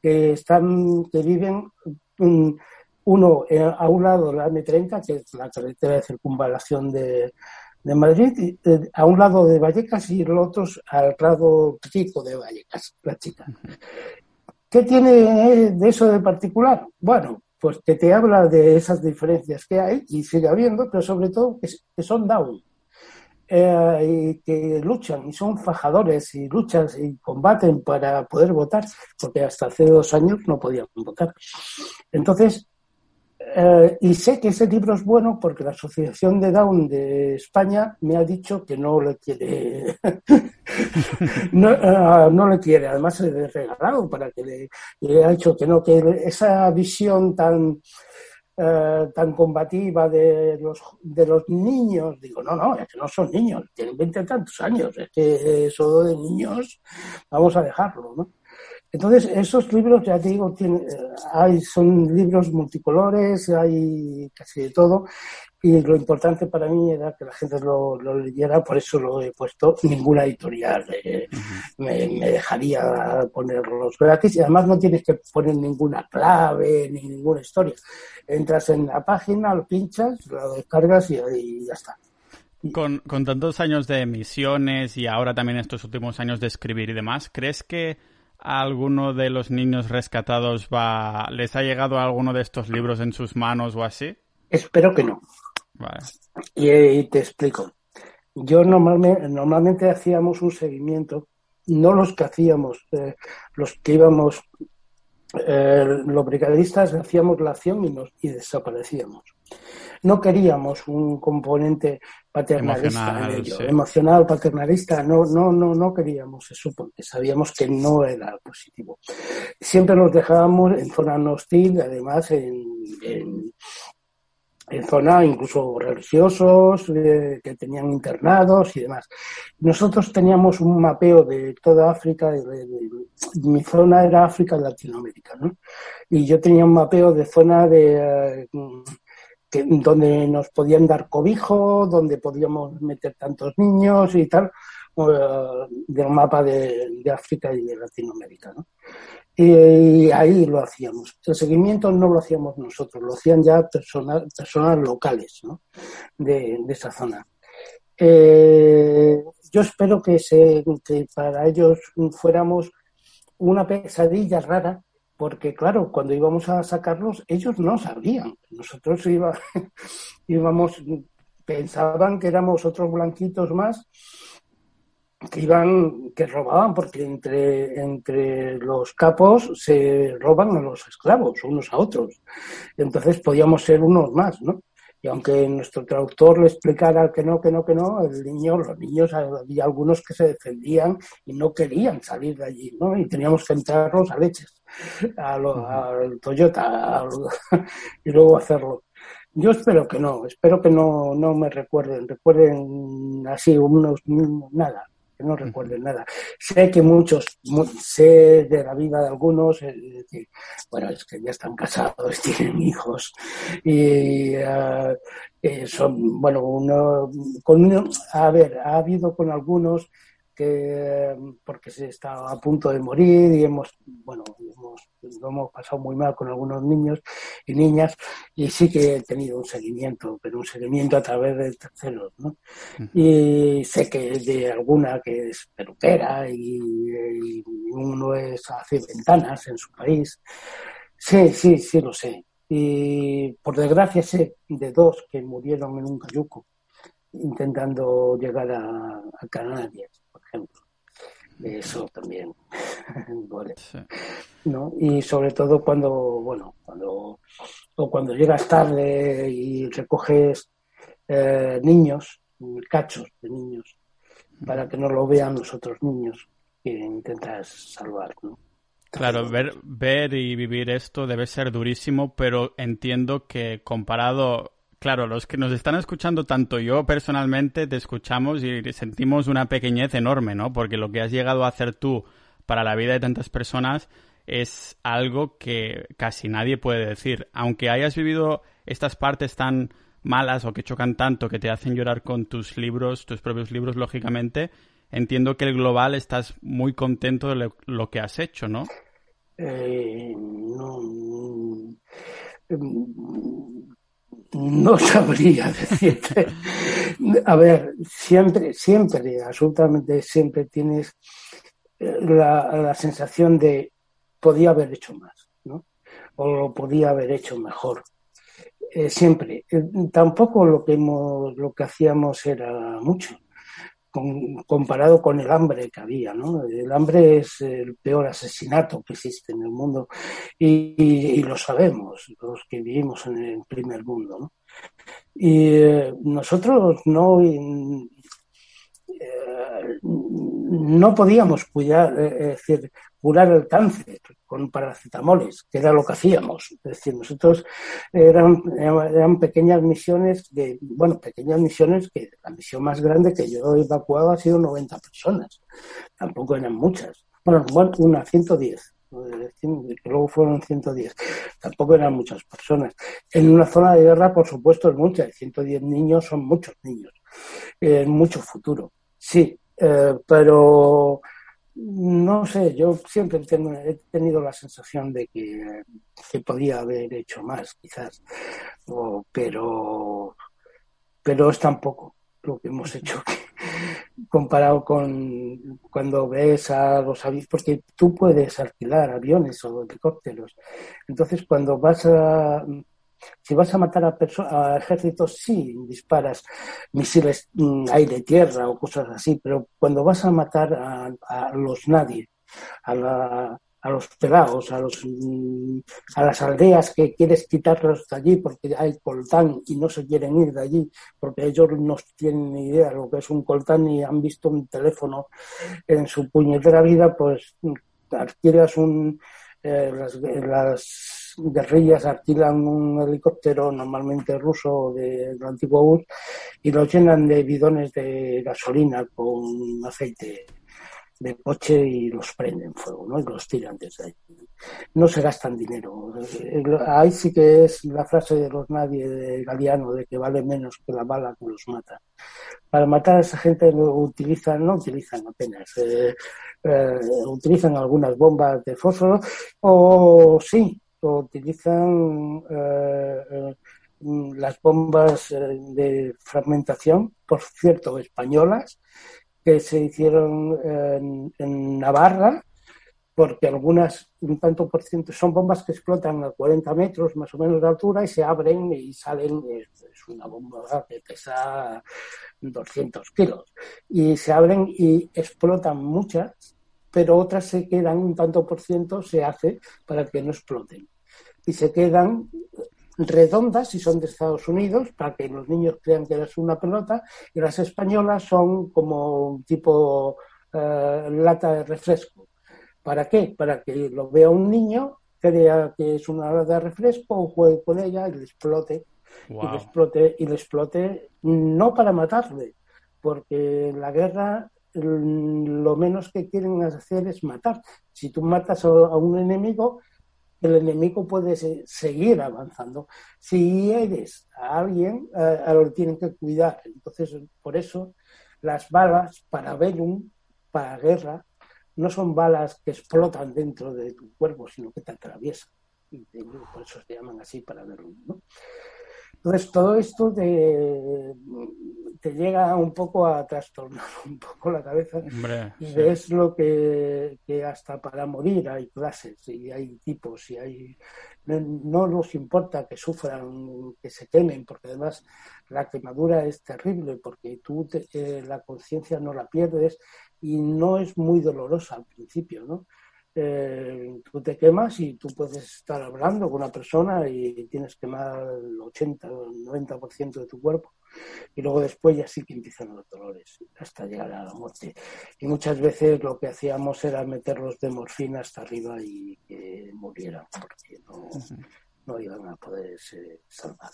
que están, que viven uno a un lado de la M30, que es la carretera de circunvalación de, de Madrid, eh, a un lado de Vallecas y los otros al lado chico de Vallecas, la chica. ¿Qué tiene de eso de particular? Bueno, pues que te habla de esas diferencias que hay y sigue habiendo, pero sobre todo que, son down. Eh, y que luchan y son fajadores y luchan y combaten para poder votar, porque hasta hace dos años no podían votar. Entonces, eh, y sé que ese libro es bueno porque la Asociación de Down de España me ha dicho que no le quiere, no, eh, no, le quiere, además se le he regalado para que le, le, ha dicho que no, que esa visión tan, eh, tan combativa de los, de los niños, digo, no, no, es que no son niños, tienen veinte tantos años, es que eso de niños, vamos a dejarlo, ¿no? Entonces, esos libros, ya te digo, tienen, eh, hay, son libros multicolores, hay casi de todo, y lo importante para mí era que la gente lo, leyera, por eso lo he puesto. Ninguna editorial eh, me, dejaría ponerlos gratis, y además no tienes que poner ninguna clave ni ninguna historia. Entras en la página, lo pinchas, lo descargas y, y ya está. Con, con tantos años de emisiones y ahora también estos últimos años de escribir y demás, ¿crees que a alguno de los niños rescatados va, les ha llegado alguno de estos libros en sus manos o así? Espero que no. Y, te explico. Yo normalmente, normalmente hacíamos un seguimiento, no los que hacíamos, eh, los que íbamos, eh, los brigadistas hacíamos la acción y, nos, y desaparecíamos. No queríamos un componente paternalista emocional, en ello, emocional, paternalista, no, no, no, no queríamos eso porque sabíamos que no era positivo. Siempre nos dejábamos en zona no hostil, además en, en, en zona incluso religiosos eh, que tenían internados y demás. Nosotros teníamos un mapeo de toda África, mi zona era África y Latinoamérica, ¿no? Y yo tenía un mapeo de zona de eh, donde nos podían dar cobijo, donde podíamos meter tantos niños y tal, uh, del mapa de, África y de Latinoamérica. ¿no? Y, ahí lo hacíamos. El seguimiento no lo hacíamos nosotros, lo hacían ya personas, personas locales ¿no? de, esa zona. Eh, yo espero que, se, que para ellos fuéramos una pesadilla rara porque claro, cuando íbamos a sacarlos, ellos no sabían. Nosotros iba, íbamos, pensaban que éramos otros blanquitos más que iban, que robaban, porque entre, entre los capos se roban a los esclavos, unos a otros. Entonces podíamos ser unos más, ¿no? Y aunque nuestro traductor le explicara que no, que no, que no, el niño, los niños, había algunos que se defendían y no querían salir de allí, ¿no? Y teníamos que entrarlos a leches, a Toyota, y luego hacerlo. Yo espero que no, espero que no, no me recuerden, recuerden así unos, nada, que no recuerden nada. Sé que muchos, sé de la vida de algunos, eh, bueno, es que ya están casados, tienen hijos, y uh, son, bueno, uno, con uno, a ver, ha habido con algunos que porque se está a punto de morir y hemos, bueno, hemos, lo hemos pasado muy mal con algunos niños y niñas y sí que he tenido un seguimiento, pero un seguimiento a través de terceros, ¿no? Y sé que de alguna que es peluquera y, y uno es hace ventanas en su país. Sí, sí, sí lo sé. Y por desgracia sé de dos que murieron en un cayuco intentando llegar a, a Canarias ejemplo. Eso también ¿no? Y sobre todo cuando, bueno, cuando, o cuando llegas tarde y recoges eh, niños, cachos de niños, para que no lo vean los otros niños que intentas salvar, ¿no? Claro, ver, ver y vivir esto debe ser durísimo, pero entiendo que comparado Claro, los que nos están escuchando, tanto yo personalmente, te escuchamos y sentimos una pequeñez enorme, ¿no? Porque lo que has llegado a hacer tú para la vida de tantas personas es algo que casi nadie puede decir. Aunque hayas vivido estas partes tan malas o que chocan tanto, que te hacen llorar con tus libros, tus propios libros, lógicamente, entiendo que el global estás muy contento de lo, que has hecho, ¿no? Eh, no no sabría decirte. A ver, siempre, siempre, absolutamente siempre tienes eh, la, sensación de podía haber hecho más, ¿no? O lo podía haber hecho mejor. Eh, siempre. Eh, tampoco lo que hemos, lo que hacíamos era mucho comparado con el hambre que había, ¿no? El hambre es el peor asesinato que existe en el mundo y, lo sabemos los que vivimos en el primer mundo. Y eh, nosotros no no podíamos cuidar, eh, curar el cáncer con paracetamoles, que era lo que hacíamos. Es decir, nosotros eran, eran pequeñas misiones de, bueno, pequeñas misiones que la misión más grande que yo he evacuado ha sido 90 personas. Tampoco eran muchas. Bueno, una 110 que luego fueron 110. Tampoco eran muchas personas. En una zona de guerra, por supuesto, es mucha. 110 niños son muchos niños. Es mucho futuro. Sí, eh, pero no sé, yo siempre he tenido la sensación de que, se podía haber hecho más, quizás, pero, pero es tan poco lo que hemos hecho comparado con cuando ves a los aviones, porque tú puedes alquilar aviones o helicópteros. Entonces, cuando vas a si vas a matar a, a ejércitos, sí, disparas misiles mm, aire-tierra o cosas así, pero cuando vas a matar a, los nadie, a, los pelados, a, los, mm, a las aldeas que quieres quitarlos de allí porque hay coltán y no se quieren ir de allí porque ellos no tienen ni idea de lo que es un coltán y han visto un teléfono en su puñetera vida, pues mm, adquieras un, eh, las guerrillas alquilan un helicóptero normalmente ruso de, antiguo URSS y lo llenan de bidones de gasolina con aceite de coche y los prenden fuego, ¿no? Y los tiran desde ahí. No se gastan dinero. Ahí sí que es la frase de los nadie de Galeano de que vale menos que la bala que los mata. Para matar a esa gente utilizan, no utilizan apenas, eh, eh, utilizan algunas bombas de fósforo o sí, utilizan eh, eh, las bombas eh, de fragmentación, por cierto, españolas, que se hicieron en, Navarra porque algunas, un tanto por ciento, son bombas que explotan a 40 metros más o menos de altura y se abren y salen, es una bomba que pesa 200 kilos, y se abren y explotan muchas, pero otras se quedan, un tanto por ciento se hace para que no exploten. Y se quedan redondas si son de Estados Unidos, para que los niños crean que es una pelota, y las españolas son como un tipo eh, lata de refresco ¿Para qué? Para que lo vea un niño, crea que es una hora de refresco o juegue con ella y le explote. Y le explote, y le explote no para matarle, porque en la guerra lo menos que quieren hacer es matar. Si tú matas a un enemigo, el enemigo puede seguir avanzando. Si eres a alguien, a, lo tienen que cuidar. Entonces, por eso, las balas para Bellum, para guerra, no son balas que explotan dentro de tu cuerpo, sino que te atraviesan. Y por eso se llaman así para verlo. ¿no? Entonces, todo esto te, te, llega un poco a trastornar un poco la cabeza y ves lo que, que, hasta para morir hay clases y hay tipos y hay no, nos importa que sufran, que se quemen, porque además la quemadura es terrible, porque tú eh, la conciencia no la pierdes y no es muy dolorosa al principio, ¿no? Eh, tú te quemas y tú puedes estar hablando con una persona y tienes quemar el 80 o el 90% de tu cuerpo y luego después ya sí que empiezan los dolores hasta llegar a la muerte. Y muchas veces lo que hacíamos era meterlos de morfina hasta arriba y que murieran porque no, no iban a poderse salvar.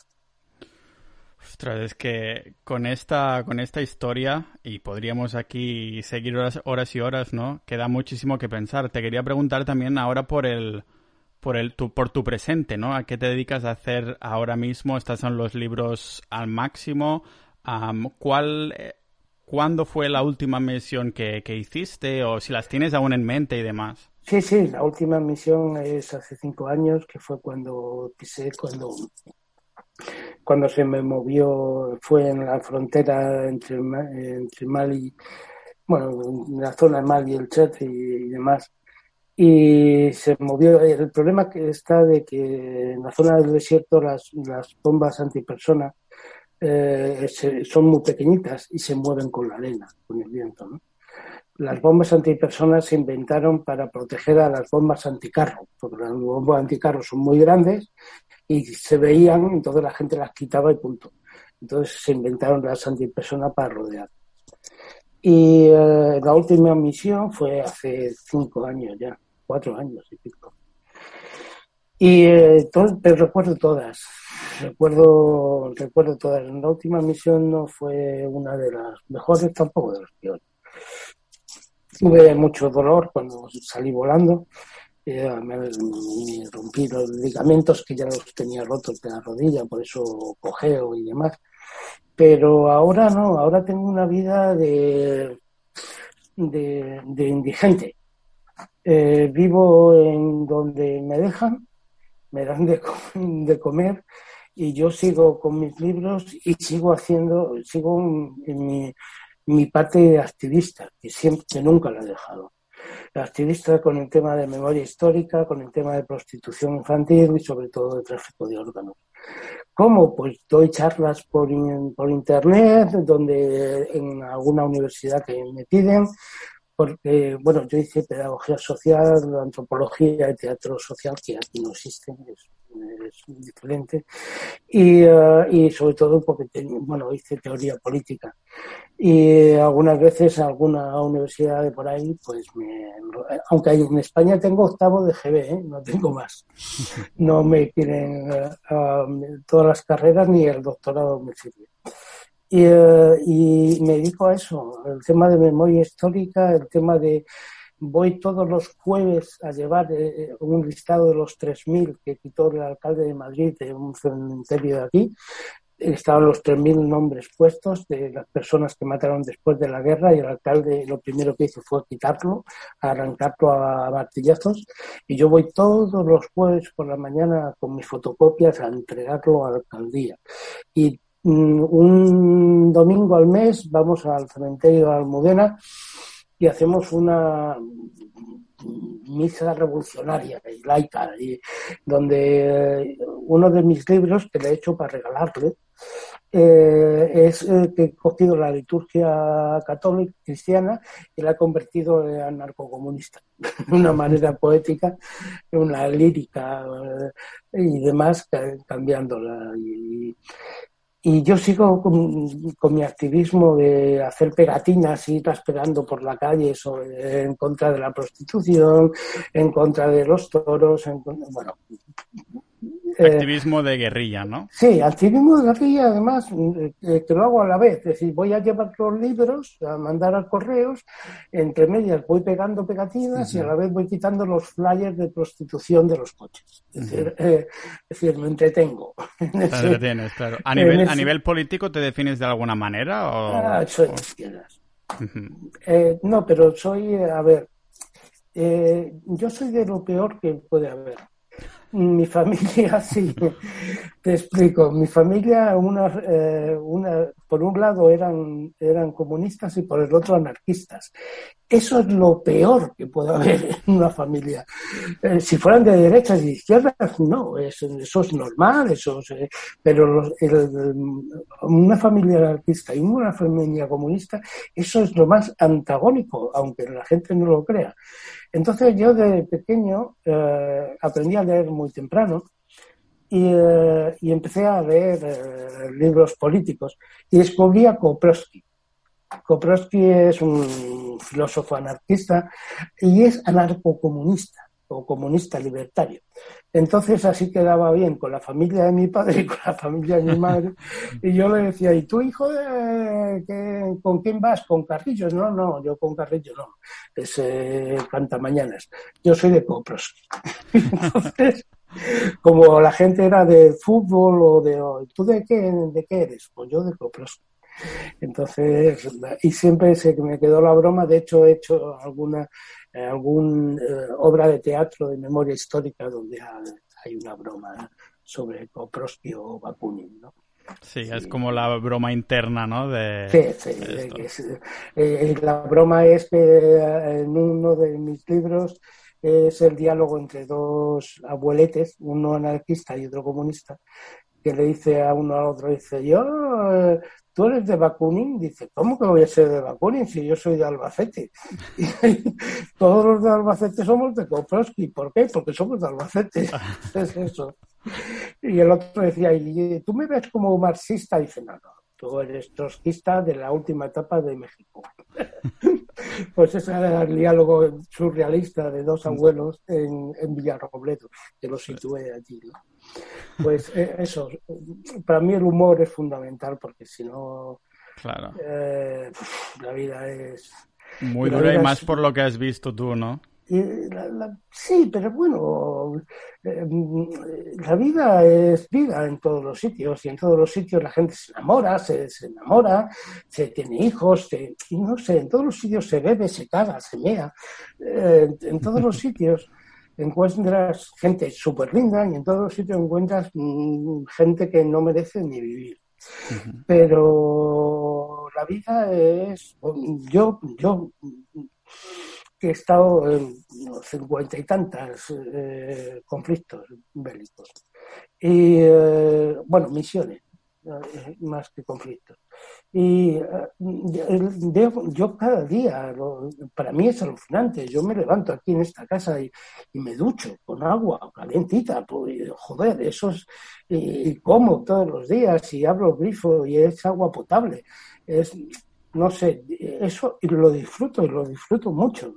Ostras, es que con esta, con esta historia, y podríamos aquí seguir horas, horas y horas, ¿no? Queda muchísimo que pensar. Te quería preguntar también ahora por el, por el, tu, por tu presente, ¿no? ¿A qué te dedicas a hacer ahora mismo? ¿Estás en los libros al máximo? ¿Cuál, eh, ¿Cuándo fue la última misión que, que hiciste? O si las tienes aún en mente y demás. Sí, sí, la última misión es hace cinco años, que fue cuando pisé, cuando cuando se me movió, fue en la frontera entre, entre Mali, bueno, en la zona de Mali, el Chet y, demás. Y se movió, el problema que está de que en la zona del desierto las, las bombas antipersona eh, son muy pequeñitas y se mueven con la arena, con el viento, ¿no? las bombas antipersonas se inventaron para proteger a las bombas anticarro, porque las bombas anticarro son muy grandes y se veían, entonces la gente las quitaba y punto. Entonces se inventaron las antipersonas para rodear. Y eh, la última misión fue hace cinco años ya, cuatro años y pico. Y eh, recuerdo todas, recuerdo, recuerdo todas. La última misión no fue una de las mejores, tampoco de las peores. Tuve mucho dolor cuando salí volando eh, me, rompí los ligamentos que ya los tenía rotos de la rodilla, por eso cojeo y demás. Pero ahora no, ahora tengo una vida de, de, indigente. Eh, vivo en donde me dejan, me dan de, de comer y yo sigo con mis libros y sigo haciendo, sigo en mi, mi parte activista, que siempre, que nunca la he dejado activista con el tema de memoria histórica, con el tema de prostitución infantil y sobre todo de tráfico de órganos. ¿Cómo? Pues doy charlas por, por internet, donde en alguna universidad que me piden, porque, bueno, yo hice pedagogía social, antropología y teatro social, que aquí no existen, es, diferente, y, uh, y, sobre todo porque, bueno, hice teoría política. Y algunas veces alguna universidad de por ahí, pues me, aunque en España tengo octavo de GB, ¿eh? no tengo más. No me quieren uh, todas las carreras ni el doctorado me sirve. Eh, y, me dedico a eso, el tema de memoria histórica, el tema de voy todos los jueves a llevar eh, eh, un listado de los 3.000 que quitó el alcalde de Madrid de un cementerio de aquí. Estaban los 3.000 nombres puestos de las personas que mataron después de la guerra y el alcalde lo primero que hizo fue quitarlo, arrancarlo a martillazos. Y yo voy todos los jueves por la mañana con mis fotocopias a entregarlo a la alcaldía. Y Mm, un domingo al mes vamos al cementerio de Almudena y hacemos una misa revolucionaria y laica, y donde uno de mis libros que le he hecho para regalarle eh, es eh, que he cogido la liturgia católica cristiana y la he convertido en anarcocomunista, de una manera poética, una lírica eh, y demás, cambiándola. Y yo sigo con, mi activismo de hacer pegatinas y ir pegando por la calle en contra de la prostitución, en contra de los toros, en, bueno, activismo de guerrilla, ¿no? Sí, activismo de guerrilla, además, eh, que lo hago a la vez. Es decir, voy a llevar los libros, a mandar a correos, entre medias voy pegando pegatinas y a la vez voy quitando los flyers de prostitución de los coches. Es, decir, eh, es decir, me entretengo. Te entretienes, claro. ¿A nivel, ¿A nivel político te defines de alguna manera? O... Ah, soy de izquierdas. no, pero soy, a ver, yo soy de lo peor que puede haber. Mi familia, sí, te explico. Mi familia, una, eh, una, por un lado eran, eran comunistas y por el otro anarquistas. Eso es lo peor que puede haber en una familia. Eh, si fueran de derechas y izquierdas, no, eso, es normal, eso eh, pero una familia anarquista y una familia comunista, eso es lo más antagónico, aunque la gente no lo crea. Entonces yo de pequeño eh, aprendí a leer muy temprano y, eh, empecé a leer eh, libros políticos y descubrí a Koprowski. Koprowski es un filósofo anarquista y es anarcocomunista o comunista libertario. Entonces así quedaba bien con la familia de mi padre y con la familia de mi madre. Y yo le decía, ¿y tu hijo de, con quién vas? ¿Con Carrillo? No, no, yo con Carrillo no. Es eh, mañanas. Yo soy de Copros. Entonces, como la gente era de fútbol o de... ¿Tú de qué, de qué eres? Pues yo de Copros. Entonces, y siempre se me quedó la broma, de hecho he hecho alguna alguna eh, obra de teatro de memoria histórica donde hay una broma sobre Koprowski o Bakunin, ¿no? Sí, es como la broma interna, ¿no? De, sí, sí. Eh, la broma es que eh, en uno de mis libros es el diálogo entre dos abueletes, uno anarquista y otro comunista, que le dice a uno al otro, dice, yo ¿tú eres de Bakunin? Dice, ¿cómo que voy a ser de Bakunin si yo soy de Albacete? todos los de Albacete somos de Koprowski. ¿Por qué? Porque somos de Albacete. es eso. Y el otro decía, ¿y tú me ves como marxista? Dice, no, no, tú eres trotskista de la última etapa de México. pues ese era el diálogo surrealista de dos abuelos en, en Villarrobledo, que lo situé allí. ¿no? Pues eh, eso, para mí el humor es fundamental porque si no, claro. Eh, la vida es... Muy dura y más por lo que has visto tú, ¿no? sí, pero bueno, eh, la vida es vida en todos los sitios y en todos los sitios la gente se enamora, se, enamora, se tiene hijos, y no sé, en todos los sitios se bebe, se caga, se mea, en todos los sitios encuentras gente súper linda y en todos los sitios encuentras mm, gente que no merece ni vivir. Pero la vida es. Yo, yo he estado en cincuenta y tantos eh, conflictos bélicos. Y, eh, bueno, misiones, más que conflictos. Y eh, yo cada día, para mí es alucinante, yo me levanto aquí en esta casa y, me ducho con agua calentita, pues, joder, eso es, y, como todos los días y abro el grifo y es agua potable. Es, no sé, eso y lo disfruto y lo disfruto mucho.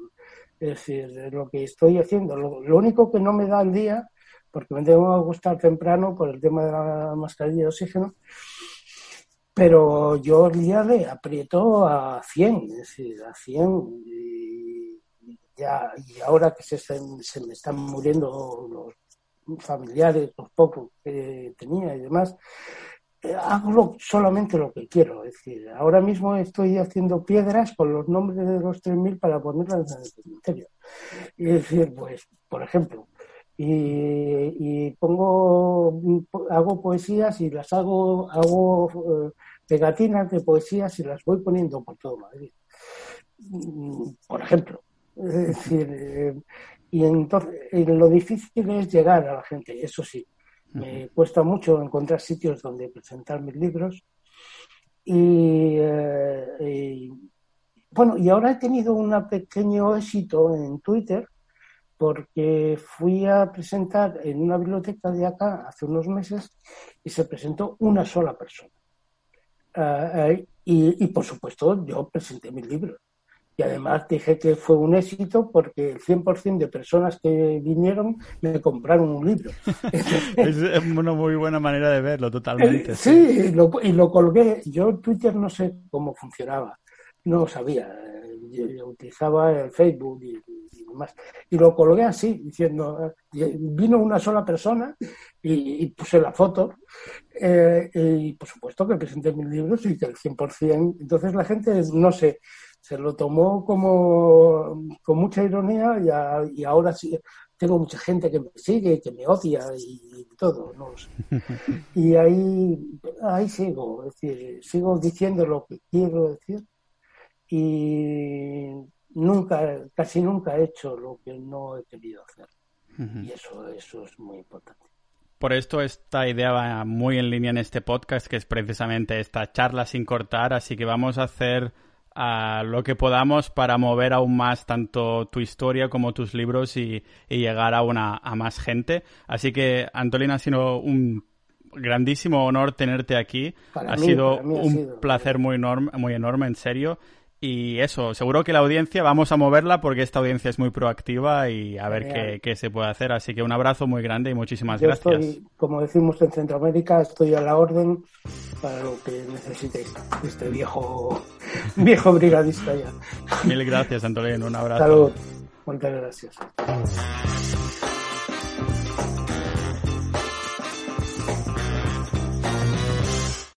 Es decir, lo que estoy haciendo. Lo, lo único que no me da el día, porque me tengo que acostar temprano por el tema de la mascarilla de oxígeno, pero yo el día le aprieto a 100, es decir, a 100. Y, ya, y ahora que se, se me están muriendo los familiares, los pocos que tenía y demás, eh, hago solamente lo que quiero. Es decir, ahora mismo estoy haciendo piedras con los nombres de los 3.000 para ponerlas en el cementerio. Y decir, pues, por ejemplo, y, pongo, hago poesías y las hago, hago eh, pegatinas de poesías y las voy poniendo por todo Madrid. Mm, por ejemplo, Es decir, eh, y entonces lo difícil es llegar a la gente, eso sí. Me cuesta mucho encontrar sitios donde presentar mis libros. Y, y bueno, y ahora he tenido un pequeño éxito en Twitter porque fui a presentar en una biblioteca de acá hace unos meses y se presentó una sola persona. Ah, y, por supuesto yo presenté mis libros. Y además dije que fue un éxito porque el 100% de personas que vinieron me compraron un libro. es una muy buena manera de verlo, totalmente. sí, y lo colgué. Yo en Twitter no sé cómo funcionaba, no lo sabía. Yo, utilizaba el Facebook y y lo colgué así, diciendo, vino una sola persona y, puse la foto. Eh, y por supuesto que presenté mis libros y que el 100%. Entonces la gente, no sé, se lo tomó como con mucha ironía y, ahora sí tengo mucha gente que me sigue, que me odia y, todo, no sé. Y ahí, ahí sigo, es decir, sigo diciendo lo que quiero decir y nunca, casi nunca he hecho lo que no he querido hacer. Y eso, eso es muy importante. Por esto esta idea va muy en línea en este podcast, que es precisamente esta charla sin cortar, así que vamos a hacer ah, lo que podamos para mover aún más tanto tu historia como tus libros y, llegar a, una, a más gente. Así que, Antolina, ha sido un grandísimo honor tenerte aquí. ha sido un placer muy enorme, muy enorme, en serio. Y eso, seguro que la audiencia vamos a moverla porque esta audiencia es muy proactiva y a ver qué, se puede hacer. Así que un abrazo muy grande y muchísimas Yo gracias. Estoy, como decimos en Centroamérica, estoy a la orden para lo que necesitéis. Este viejo, viejo brigadista ya. Mil gracias, Antolín. Un abrazo. Salud. Muchas gracias.